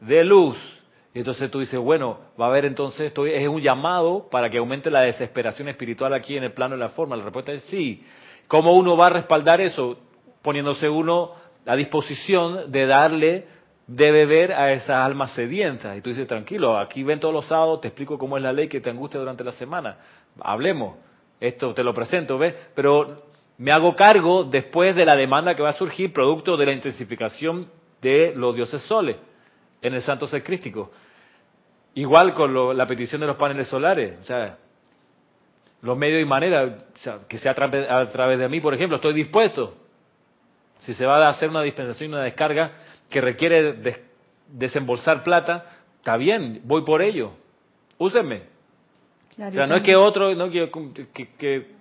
de luz entonces tú dices, bueno, va a haber entonces, esto es un llamado para que aumente la desesperación espiritual aquí en el plano de la forma. La respuesta es sí. ¿Cómo uno va a respaldar eso? Poniéndose uno a disposición de darle de beber a esas almas sedientas. Y tú dices, tranquilo, aquí ven todos los sábados, te explico cómo es la ley que te angustia durante la semana. Hablemos. Esto te lo presento, ¿ves? Pero me hago cargo después de la demanda que va a surgir producto de la intensificación de los dioses soles en el santo ser crístico. Igual con la petición de los paneles solares. O sea, los medios y maneras, o sea, que sea a través, a través de mí, por ejemplo, estoy dispuesto. Si se va a hacer una dispensación, una descarga que requiere des- desembolsar plata, está bien, voy por ello. Úsenme. Claro, O sea, y no es que otro, no que, que, que-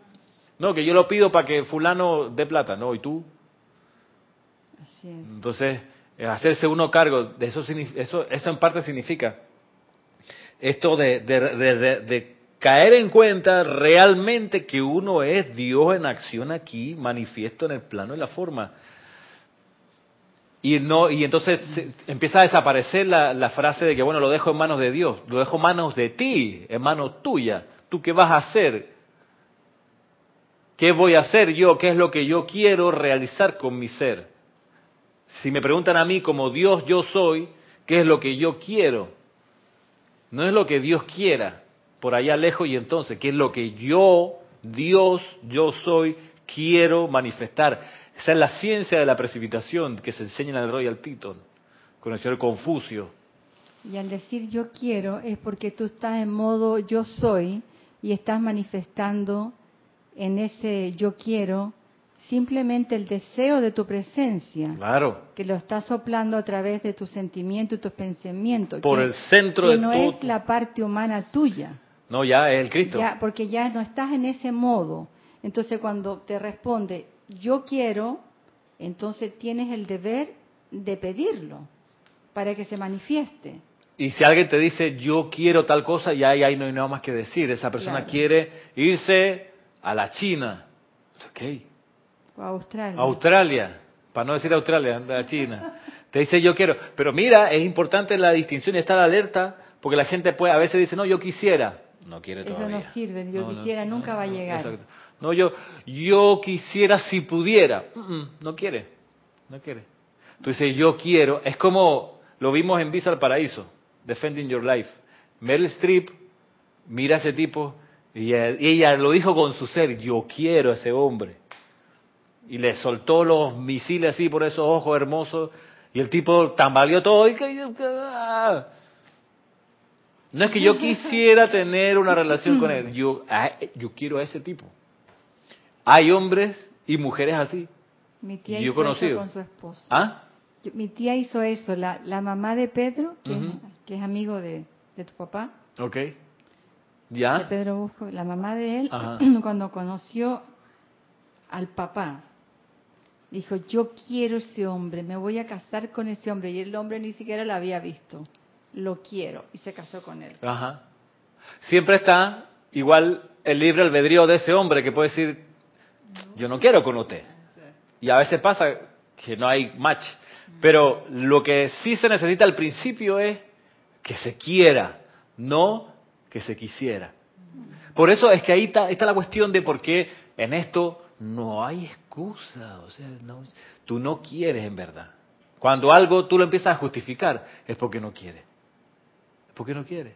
no que yo lo pido para que fulano dé plata, no, y tú. Así es. Entonces, eh, hacerse uno cargo, de eso, eso, eso en parte significa esto de, caer en cuenta realmente que uno es Dios en acción aquí, manifiesto en el plano y la forma. Y no y entonces empieza a desaparecer la, la frase de que bueno lo dejo en manos de Dios, lo dejo en manos de ti, en manos tuyas. ¿Tú qué vas a hacer? ¿Qué voy a hacer yo? ¿Qué es lo que yo quiero realizar con mi ser? Si me preguntan a mí como Dios yo soy, ¿qué es lo que yo quiero? No es lo que Dios quiera, por allá lejos y entonces, ¿qué es lo que yo, Dios, yo soy, quiero manifestar? Esa es la ciencia de la precipitación que se enseña en el Royal Teton, con el señor Confucio. Y al decir yo quiero es porque tú estás en modo yo soy y estás manifestando en ese yo quiero simplemente el deseo de tu presencia, Claro, que lo estás soplando a través de tus sentimientos y tus pensamientos. por que, el centro que de no es la parte humana tuya. No, ya es el Cristo. Ya, porque ya no estás en ese modo. Entonces cuando te responde yo quiero, entonces tienes el deber de pedirlo para que se manifieste. Y si alguien te dice yo quiero tal cosa, ya ahí, ahí no hay nada más que decir. Esa persona Claro. quiere irse a la China. Ok. Australia. Australia, para no decir Australia, anda China. Te dice yo quiero. Pero mira, es importante la distinción y estar alerta, porque la gente puede, a veces dice, no, yo quisiera. No quiere Eso todavía. no sirve, yo No, no, quisiera, no, nunca va a no, llegar. exacto. No, yo, yo quisiera si pudiera. No quiere, no quiere. Tú dices, yo quiero. Es como lo vimos en Visa al Paraíso, Defending Your Life. Meryl Streep mira a ese tipo y ella, y ella lo dijo con su ser, yo quiero a ese hombre. Y le soltó los misiles así por esos ojos hermosos y el tipo tambaleó todo y. ¡ah! No es que yo quisiera tener una relación con él, yo, yo quiero a ese tipo. Hay hombres y mujeres así. Mi tía Yo he hizo conocido. eso con su esposo. ¿Ah? Yo- mi tía hizo eso, la, la mamá de Pedro, que, es, que es amigo de, de tu papá, Ok. de ¿Ya? Pedro Busco, la mamá de él, Ajá. cuando conoció al papá, dijo, yo quiero ese hombre, me voy a casar con ese hombre, y el hombre ni siquiera la había visto, lo quiero, y se casó con él. Siempre está igual el libre albedrío de ese hombre que puede decir, yo no quiero con usted. Y a veces pasa que no hay match. Pero lo que sí se necesita al principio es que se quiera, no que se quisiera. Por eso es que ahí está, está la cuestión de por qué en esto no hay excusa. O sea, no- tú no quieres en verdad. Cuando algo tú lo empiezas a justificar, es porque no quiere. Es porque no quiere.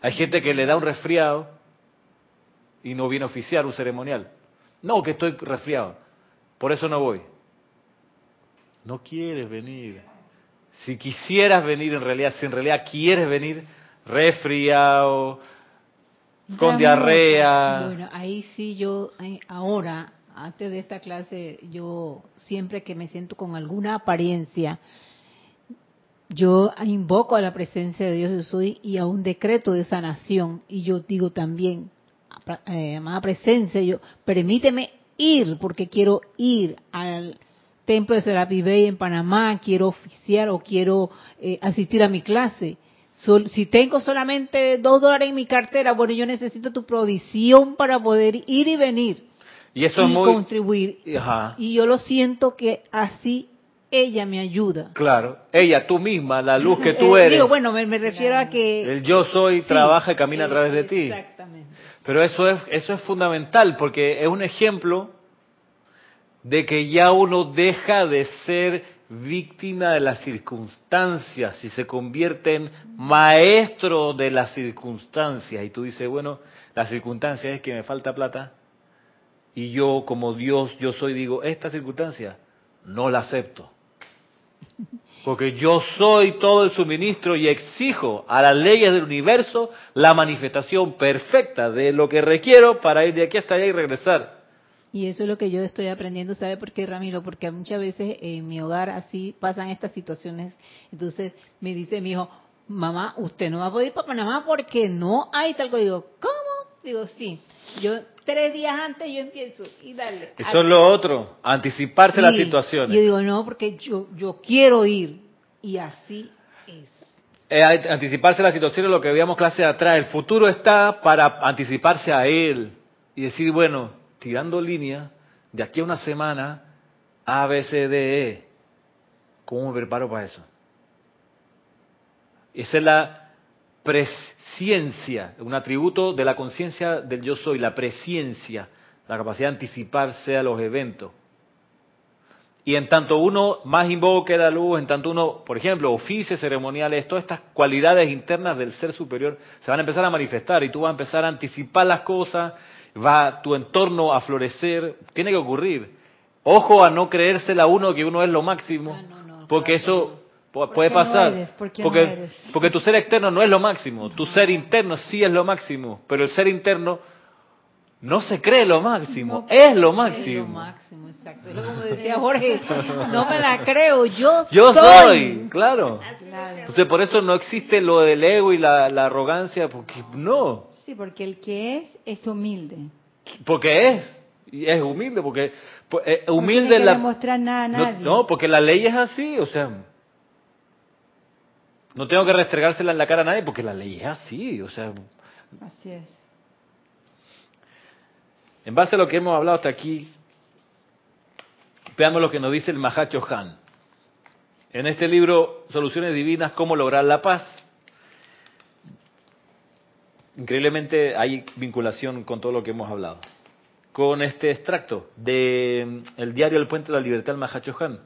Hay gente que le da un resfriado y no viene a oficiar un ceremonial. No, que estoy resfriado. Por eso no voy. No quieres venir. Si quisieras venir en realidad, si en realidad quieres venir resfriado, con diarrea. Bueno, ahí sí yo, eh, ahora, antes de esta clase, yo siempre que me siento con alguna apariencia, yo invoco a la presencia de Dios yo soy y a un decreto de sanación. Y yo digo también, eh, amada presencia, yo, permíteme ir, porque quiero ir al templo de Serapi Bay en Panamá, quiero oficiar o quiero eh, asistir a mi clase. Sol- si tengo solamente dos dólares en mi cartera, bueno, yo necesito tu provisión para poder ir y venir Y eso y es muy... contribuir. Ajá. Y yo lo siento que así ella me ayuda. Claro, ella, tú misma, la luz que tú eres, Digo, bueno, me, me refiero a que... el yo soy, Sí, trabaja y camina a través de ti. Exactamente. Pero eso es, eso es fundamental porque es un ejemplo de que ya uno deja de ser víctima de las circunstancias y se convierte en maestro de las circunstancias. Y tú dices, bueno, la circunstancia es que me falta plata y yo como Dios, yo soy, digo, esta circunstancia no la acepto. Porque yo soy todo el suministro y exijo a las leyes del universo la manifestación perfecta de lo que requiero para ir de aquí hasta allá y regresar. Y eso es lo que yo estoy aprendiendo, ¿sabe por qué, Ramiro? Porque muchas veces en mi hogar así pasan estas situaciones. Entonces me dice mi hijo, mamá, usted no va a poder ir para Panamá porque no hay tal cosa. Digo, ¿cómo? Digo, sí. Yo tres días antes yo empiezo y dale. Eso es lo otro, anticiparse las situaciones. Yo digo, no, porque yo, yo quiero ir. Y así es. Eh, anticiparse las situaciones, lo que veíamos clase atrás. El futuro está para anticiparse a él y decir, bueno, tirando línea, de aquí a una semana, A, B, C, D, E. ¿Cómo me preparo para eso? Esa es la presciencia, un atributo de la conciencia del yo soy, la presciencia, la capacidad de anticiparse a los eventos. Y en tanto uno más invoque la luz, en tanto uno, por ejemplo, oficios ceremoniales, todas estas cualidades internas del ser superior se van a empezar a manifestar y tú vas a empezar a anticipar las cosas, va tu entorno a florecer, tiene que ocurrir. Ojo a no creérsela uno que uno es lo máximo, ah, porque eso puede pasar. porque, porque tu ser externo no es lo máximo, tu ser interno sí es lo máximo, pero el ser interno no se cree lo máximo, es lo máximo. Es lo máximo, exacto. Es como decía Jorge, no me la creo, yo, yo soy. claro. Entonces por eso no existe lo del ego y la, arrogancia, porque no. Sí, porque el que es es humilde. Porque es, y es humilde, porque eh, humilde no la... demostrar nada a nadie. No, porque la ley es así, o sea, no tengo que restregársela en la cara a nadie porque la ley es así, o sea. Así es. En base a lo que hemos hablado hasta aquí, veamos lo que nos dice el Mahacho Han. En este libro, Soluciones Divinas, ¿Cómo lograr la paz? Increíblemente hay vinculación con todo lo que hemos hablado. Con este extracto de el diario El Puente de la Libertad del Mahacho Han.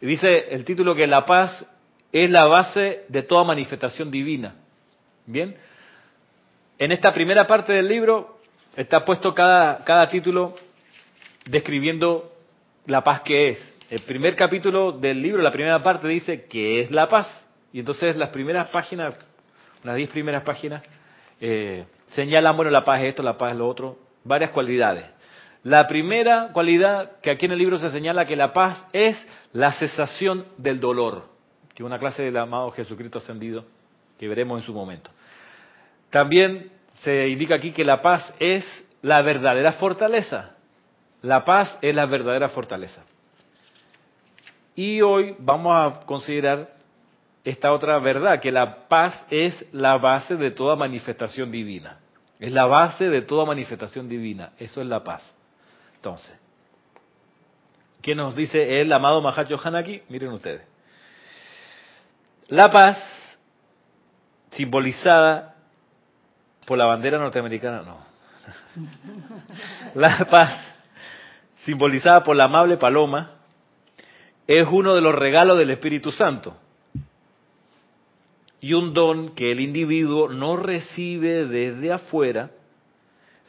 Dice el título que la paz es la base de toda manifestación divina. Bien, en esta primera parte del libro está puesto cada, cada título describiendo la paz que es. El primer capítulo del libro, la primera parte dice que es la paz. Y entonces las primeras páginas, las diez primeras páginas, eh, señalan, bueno, la paz es esto, la paz es lo otro, varias cualidades. La primera cualidad que aquí en el libro se señala que la paz es la cesación del dolor, que es una clase del amado Jesucristo ascendido que veremos en su momento. También se indica aquí que la paz es la verdadera fortaleza. La paz es la verdadera fortaleza. Y hoy vamos a considerar esta otra verdad, que la paz es la base de toda manifestación divina. Es la base de toda manifestación divina. Eso es la paz. Entonces, ¿qué nos dice el amado Mahacho Hanaki? Miren ustedes. La paz, simbolizada por la bandera norteamericana, no. La paz, simbolizada por la amable paloma, es uno de los regalos del Espíritu Santo y un don que el individuo no recibe desde afuera,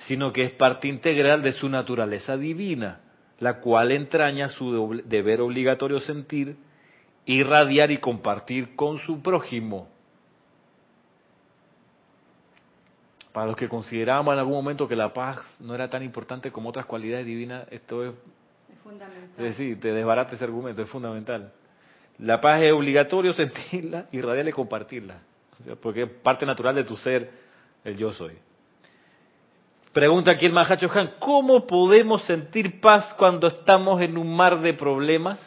sino que es parte integral de su naturaleza divina, la cual entraña su deber obligatorio sentir, irradiar y compartir con su prójimo Para los que considerábamos en algún momento que la paz no era tan importante como otras cualidades divinas, esto es, es fundamental. Es decir, te desbarate ese argumento, es fundamental. La paz es obligatorio sentirla, irradiarla y compartirla, porque es parte natural de tu ser, el yo soy. Pregunta aquí el Mahacho Han, ¿cómo podemos sentir paz cuando estamos en un mar de problemas?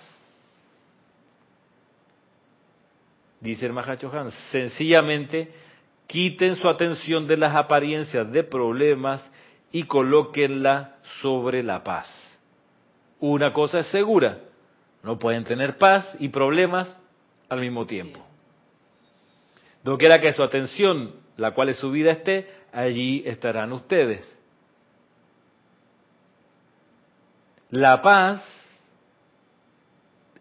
Dice el Mahacho Han, sencillamente quiten su atención de las apariencias de problemas y colóquenla sobre la paz. Una cosa es segura, no pueden tener paz y problemas al mismo tiempo. No quiera que su atención, la cual es su vida, esté, allí estarán ustedes. La paz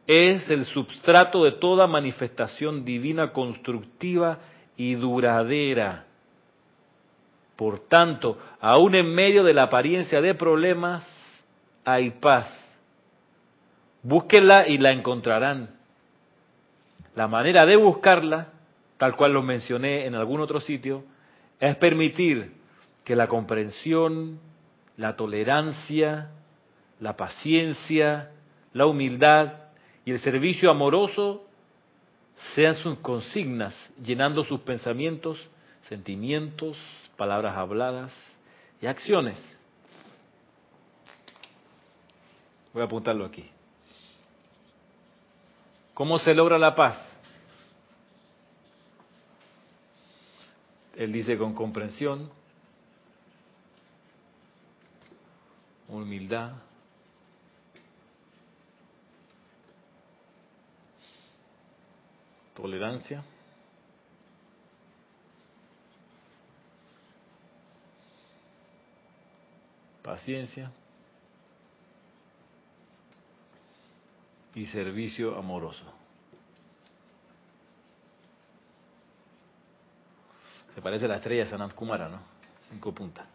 es el substrato de toda manifestación divina constructiva y duradera. Por tanto, aún en medio de la apariencia de problemas, hay paz. Búsquenla y la encontrarán. La manera de buscarla, tal cual lo mencioné en algún otro sitio, es permitir que la comprensión, la tolerancia, la paciencia, la humildad y el servicio amoroso sean sus consignas, llenando sus pensamientos, sentimientos, palabras habladas y acciones. Voy a apuntarlo aquí. ¿Cómo se logra la paz? Él dice con comprensión, humildad, tolerancia, paciencia y servicio amoroso. Se parece a la estrella de Sanat Kumara, ¿no? Cinco puntas.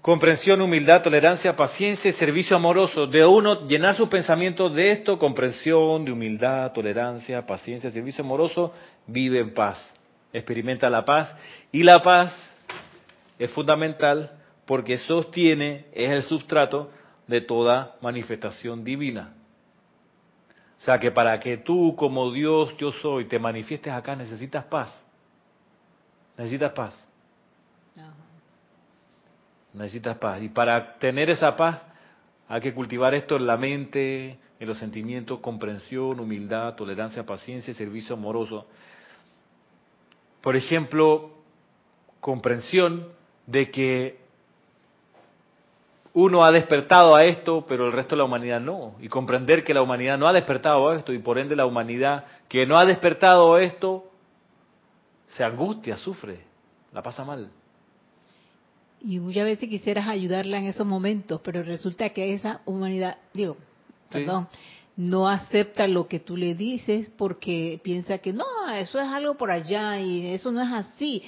Comprensión, humildad, tolerancia, paciencia y servicio amoroso. De uno llenar sus pensamientos de esto, comprensión, de humildad, tolerancia, paciencia, servicio amoroso, vive en paz, experimenta la paz. Y la paz es fundamental porque sostiene, es el sustrato de toda manifestación divina. O sea que para que tú como Dios yo soy te manifiestes acá necesitas paz. Necesitas paz. Necesitas paz. Y para tener esa paz hay que cultivar esto en la mente, en los sentimientos, comprensión, humildad, tolerancia, paciencia y servicio amoroso. Por ejemplo, comprensión de que uno ha despertado a esto, pero el resto de la humanidad no. Y comprender que la humanidad no ha despertado a esto y por ende la humanidad que no ha despertado a esto se angustia, sufre, la pasa mal. Y muchas veces quisieras ayudarla en esos momentos, pero resulta que esa humanidad, digo, perdón, no acepta lo que tú le dices porque piensa que no, eso es algo por allá y eso no es así.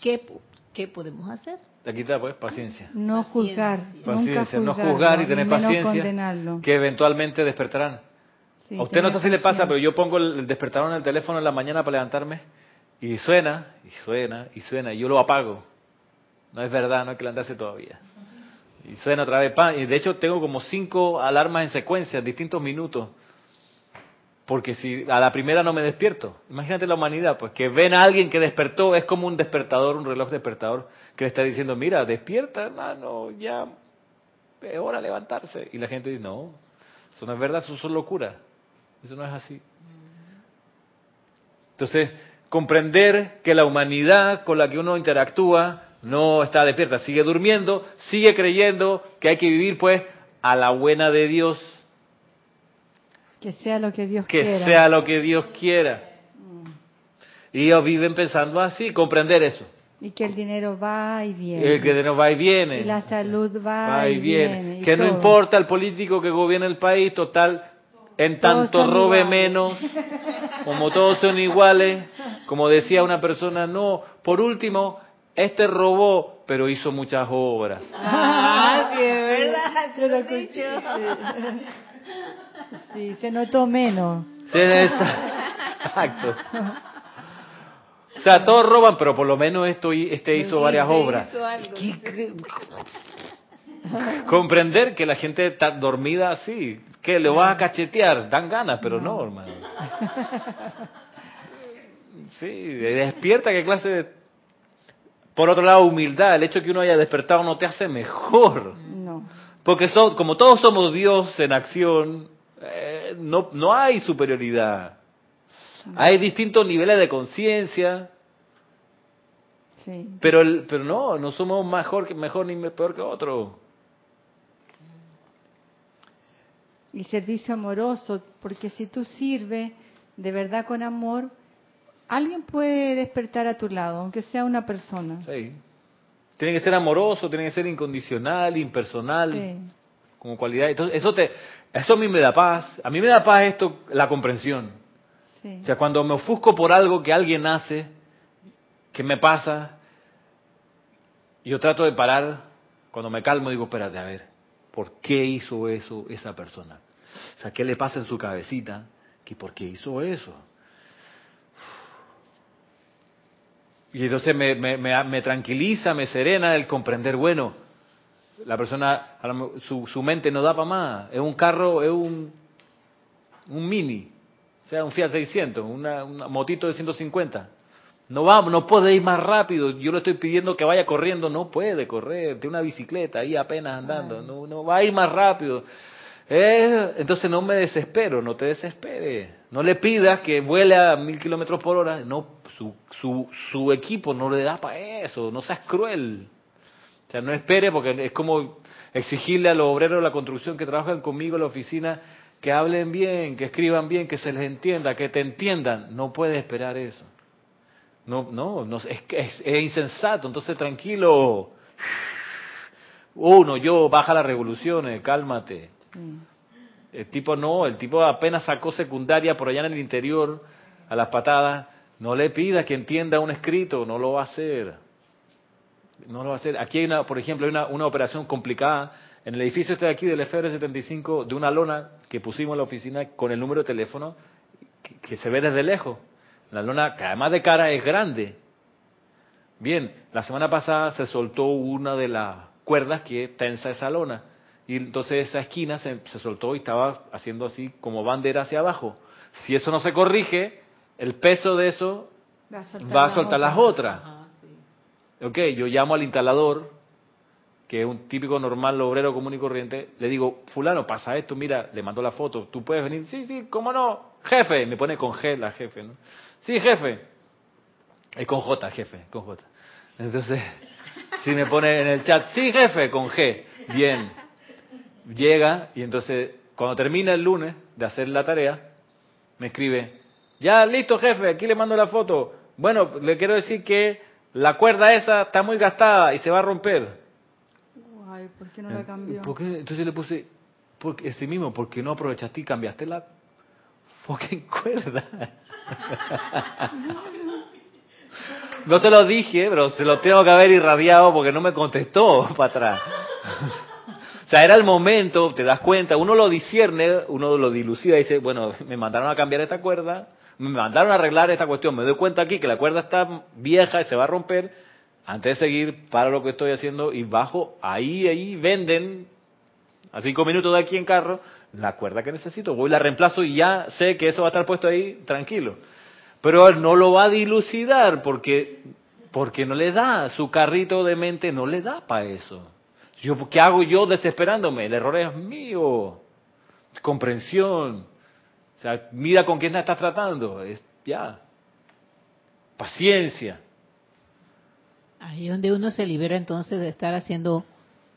¿Qué, qué podemos hacer? Aquí está, pues, paciencia. No juzgar, paciencia, no juzgar y tener paciencia, que eventualmente despertarán. a usted no sé si le pasa, pero yo pongo el despertador en el teléfono en la mañana para levantarme y suena, y suena, y suena, y yo lo apago. No es verdad, no hay que levantarse todavía. Y suena otra vez, y de hecho tengo como cinco alarmas en secuencia, en distintos minutos. Porque si a la primera no me despierto, imagínate la humanidad, pues que ven a alguien que despertó, es como un despertador, un reloj despertador, que le está diciendo, mira, despierta hermano, ya es hora de levantarse. Y la gente dice, no, eso no es verdad, eso es locura, eso no es así. Entonces, comprender que la humanidad con la que uno interactúa no está despierta, sigue durmiendo, sigue creyendo que hay que vivir pues a la buena de Dios, que sea lo que Dios quiera. Que sea lo que Dios quiera. Y ellos viven pensando así, comprender eso. Y que el dinero va y viene. El dinero va y viene. Y la salud va, y viene. que no importa el político que gobierna el país, total, en tanto robe menos, como todos son iguales, como decía una persona, no, por último, este robó, pero hizo muchas obras. Ah, sí, es verdad, lo dicho. Sí, se notó menos. Sí, exacto. O sea, todos roban, pero por lo menos esto, este hizo varias obras. Comprender que la gente está dormida así, que le vas a cachetear, dan ganas, pero no, hermano. Sí, despierta, qué clase de... Por otro lado, humildad, el hecho de que uno haya despertado no te hace mejor. No. Porque como todos somos Dios en acción, eh, no, no hay superioridad. Hay distintos niveles de conciencia. Pero, pero no, no somos mejor, que, mejor ni peor que otro. Y servicio amoroso, porque si tú sirves de verdad con amor, alguien puede despertar a tu lado, aunque sea una persona. Sí. Tiene que ser amoroso, tiene que ser incondicional, impersonal, como cualidad. Entonces, eso te, eso a mí me da paz. A mí me da paz esto, la comprensión. O sea, cuando me ofusco por algo que alguien hace, que me pasa, yo trato de parar, cuando me calmo digo, espérate, a ver, ¿por qué hizo eso esa persona? O sea, ¿qué le pasa en su cabecita? ¿Que ¿Por qué hizo eso? Y entonces me, me, me, me tranquiliza, me serena el comprender, bueno, la persona, su, su mente no da para más, es un carro, es un, un mini, o sea, un Fiat 600, una, una motito de 150. No va, no puede ir más rápido. Yo le estoy pidiendo que vaya corriendo, no puede correr. Tiene una bicicleta ahí apenas andando, no, no va a ir más rápido. Eh, entonces no me desespero, no te desesperes. No le pidas que vuele a mil kilómetros por hora. No, su, su, su equipo no le da para eso. No seas cruel. O sea, no espere porque es como exigirle a los obreros de la construcción que trabajan conmigo en la oficina que hablen bien, que escriban bien, que se les entienda, que te entiendan. No puede esperar eso. No, no, no es, es, es insensato. Entonces, tranquilo. Uno, yo, baja las revoluciones, cálmate. El tipo no, el tipo apenas sacó secundaria por allá en el interior a las patadas. No le pida que entienda un escrito, no lo va a hacer. No lo va a hacer. Aquí hay una, por ejemplo, hay una, una operación complicada en el edificio este de aquí del FR75 de una lona que pusimos en la oficina con el número de teléfono que, se ve desde lejos. La lona, que además de cara es grande. Bien, la semana pasada se soltó una de las cuerdas que tensa esa lona. Y entonces esa esquina se, se, soltó y estaba haciendo así como bandera hacia abajo. Si eso no se corrige, el peso de eso va a soltar, va a soltar las otras. Ajá, sí. Ok, yo llamo al instalador, que es un típico normal obrero común y corriente, le digo, fulano, pasa esto, mira, le mando la foto, tú puedes venir, sí, sí, cómo no, jefe, me pone con G la jefe, ¿no? Sí, jefe. Es con J, jefe, con J. Entonces, si me pone en el chat, sí, jefe, con G. Bien. Llega y entonces, cuando termina el lunes de hacer la tarea, me escribe, ya listo, jefe, aquí le mando la foto. Bueno, le quiero decir que la cuerda esa está muy gastada y se va a romper. Ay, ¿por qué no la cambió? ¿Por qué? Entonces le puse, porque ese mismo, porque no aprovechaste y cambiaste la fucking cuerda. No se lo dije, pero se lo tengo que haber irradiado porque no me contestó para atrás. O sea, era el momento, te das cuenta, uno lo discierne, uno lo dilucida y dice, bueno, me mandaron a cambiar esta cuerda, me mandaron a arreglar esta cuestión, me doy cuenta aquí que la cuerda está vieja y se va a romper, antes de seguir, para lo que estoy haciendo y bajo, ahí, ahí venden, a cinco minutos de aquí en carro, la cuerda que necesito, voy la reemplazo y ya sé que eso va a estar puesto ahí tranquilo. Pero él no lo va a dilucidar porque, porque no le da, su carrito de mente no le da para eso. Yo, ¿Qué hago yo desesperándome? El error es mío. Comprensión. Sea, mira con quién estás tratando. Es, ya. Paciencia. Ahí es donde uno se libera entonces de estar haciendo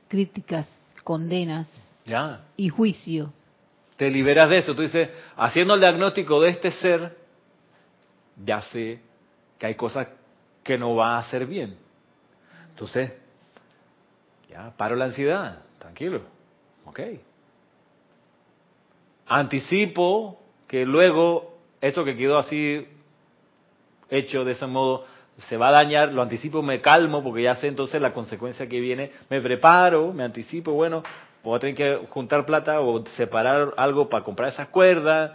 críticas, condenas ya. y juicio te liberas de eso. Tú dices, haciendo el diagnóstico de este ser, ya sé que hay cosas que no va a hacer bien. Entonces, ya paro la ansiedad, tranquilo, ok. Anticipo que luego eso que quedó así hecho de ese modo se va a dañar, lo anticipo, me calmo porque ya sé entonces la consecuencia que viene, me preparo, me anticipo, bueno, voy a tener que juntar plata o separar algo para comprar esas cuerdas,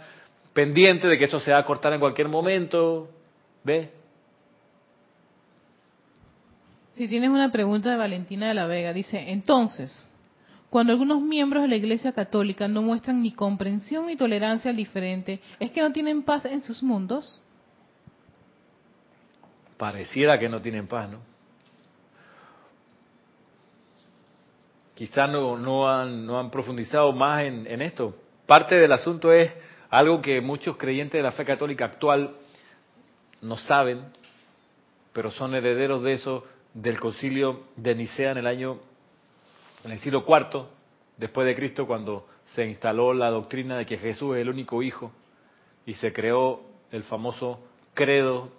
pendiente de que eso se va a cortar en cualquier momento. ¿Ve? Si tienes una pregunta de Valentina de la Vega, dice, entonces, cuando algunos miembros de la Iglesia Católica no muestran ni comprensión ni tolerancia al diferente, ¿es que no tienen paz en sus mundos? Pareciera que no tienen paz, ¿no? quizás no, no, han, no han profundizado más en, en esto. Parte del asunto es algo que muchos creyentes de la fe católica actual no saben, pero son herederos de eso del concilio de Nicea en el año, en el siglo IV después de Cristo, cuando se instaló la doctrina de que Jesús es el único Hijo y se creó el famoso credo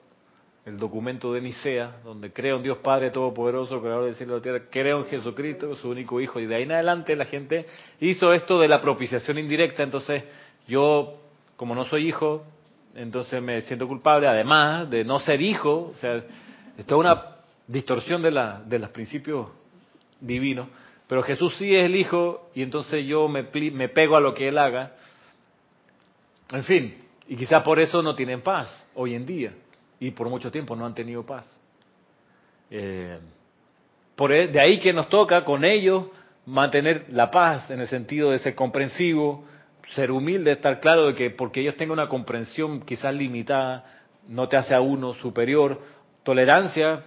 el documento de Nicea, donde creo en Dios Padre Todopoderoso, Creador del cielo y de la tierra, creo en Jesucristo, su único Hijo, y de ahí en adelante la gente hizo esto de la propiciación indirecta, entonces yo, como no soy hijo, entonces me siento culpable, además de no ser hijo, o sea, esto es una distorsión de, la, de los principios divinos, pero Jesús sí es el Hijo, y entonces yo me, me pego a lo que Él haga, En fin, y quizás por eso no tienen paz hoy en día y por mucho tiempo no han tenido paz. Eh, por e, de ahí que nos toca con ellos mantener la paz en el sentido de ser comprensivo, ser humilde, estar claro de que porque ellos tengan una comprensión quizás limitada, no te hace a uno superior. Tolerancia,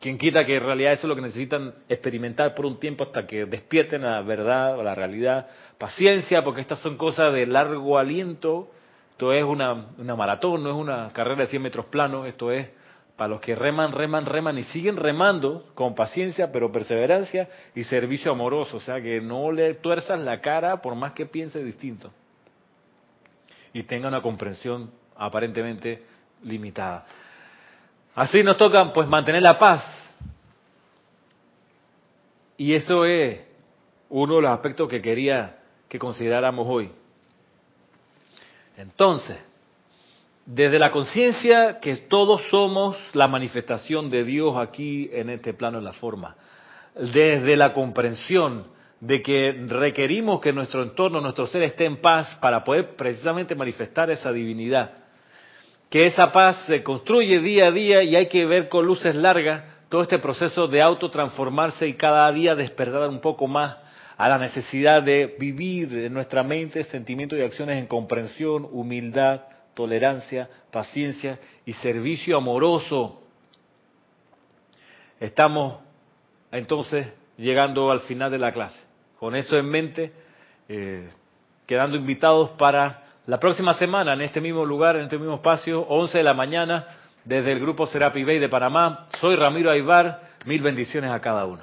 quien quita que en realidad eso es lo que necesitan experimentar por un tiempo hasta que despierten la verdad o la realidad. Paciencia, porque estas son cosas de largo aliento. Esto es una, una maratón, no es una carrera de 100 metros plano, esto es para los que reman, reman, reman y siguen remando con paciencia, pero perseverancia y servicio amoroso. O sea, que no le tuerzas la cara por más que piense distinto. Y tenga una comprensión aparentemente limitada. Así nos toca pues mantener la paz. Y eso es uno de los aspectos que quería que consideráramos hoy. Entonces, desde la conciencia que todos somos la manifestación de Dios aquí en este plano de la forma, desde la comprensión de que requerimos que nuestro entorno, nuestro ser esté en paz para poder precisamente manifestar esa divinidad, que esa paz se construye día a día y hay que ver con luces largas todo este proceso de autotransformarse y cada día despertar un poco más a la necesidad de vivir en nuestra mente sentimientos y acciones en comprensión, humildad, tolerancia, paciencia y servicio amoroso. Estamos entonces llegando al final de la clase. Con eso en mente, eh, quedando invitados para la próxima semana en este mismo lugar, en este mismo espacio, 11 de la mañana, desde el grupo Serapi Bay de Panamá. Soy Ramiro Aybar, mil bendiciones a cada uno.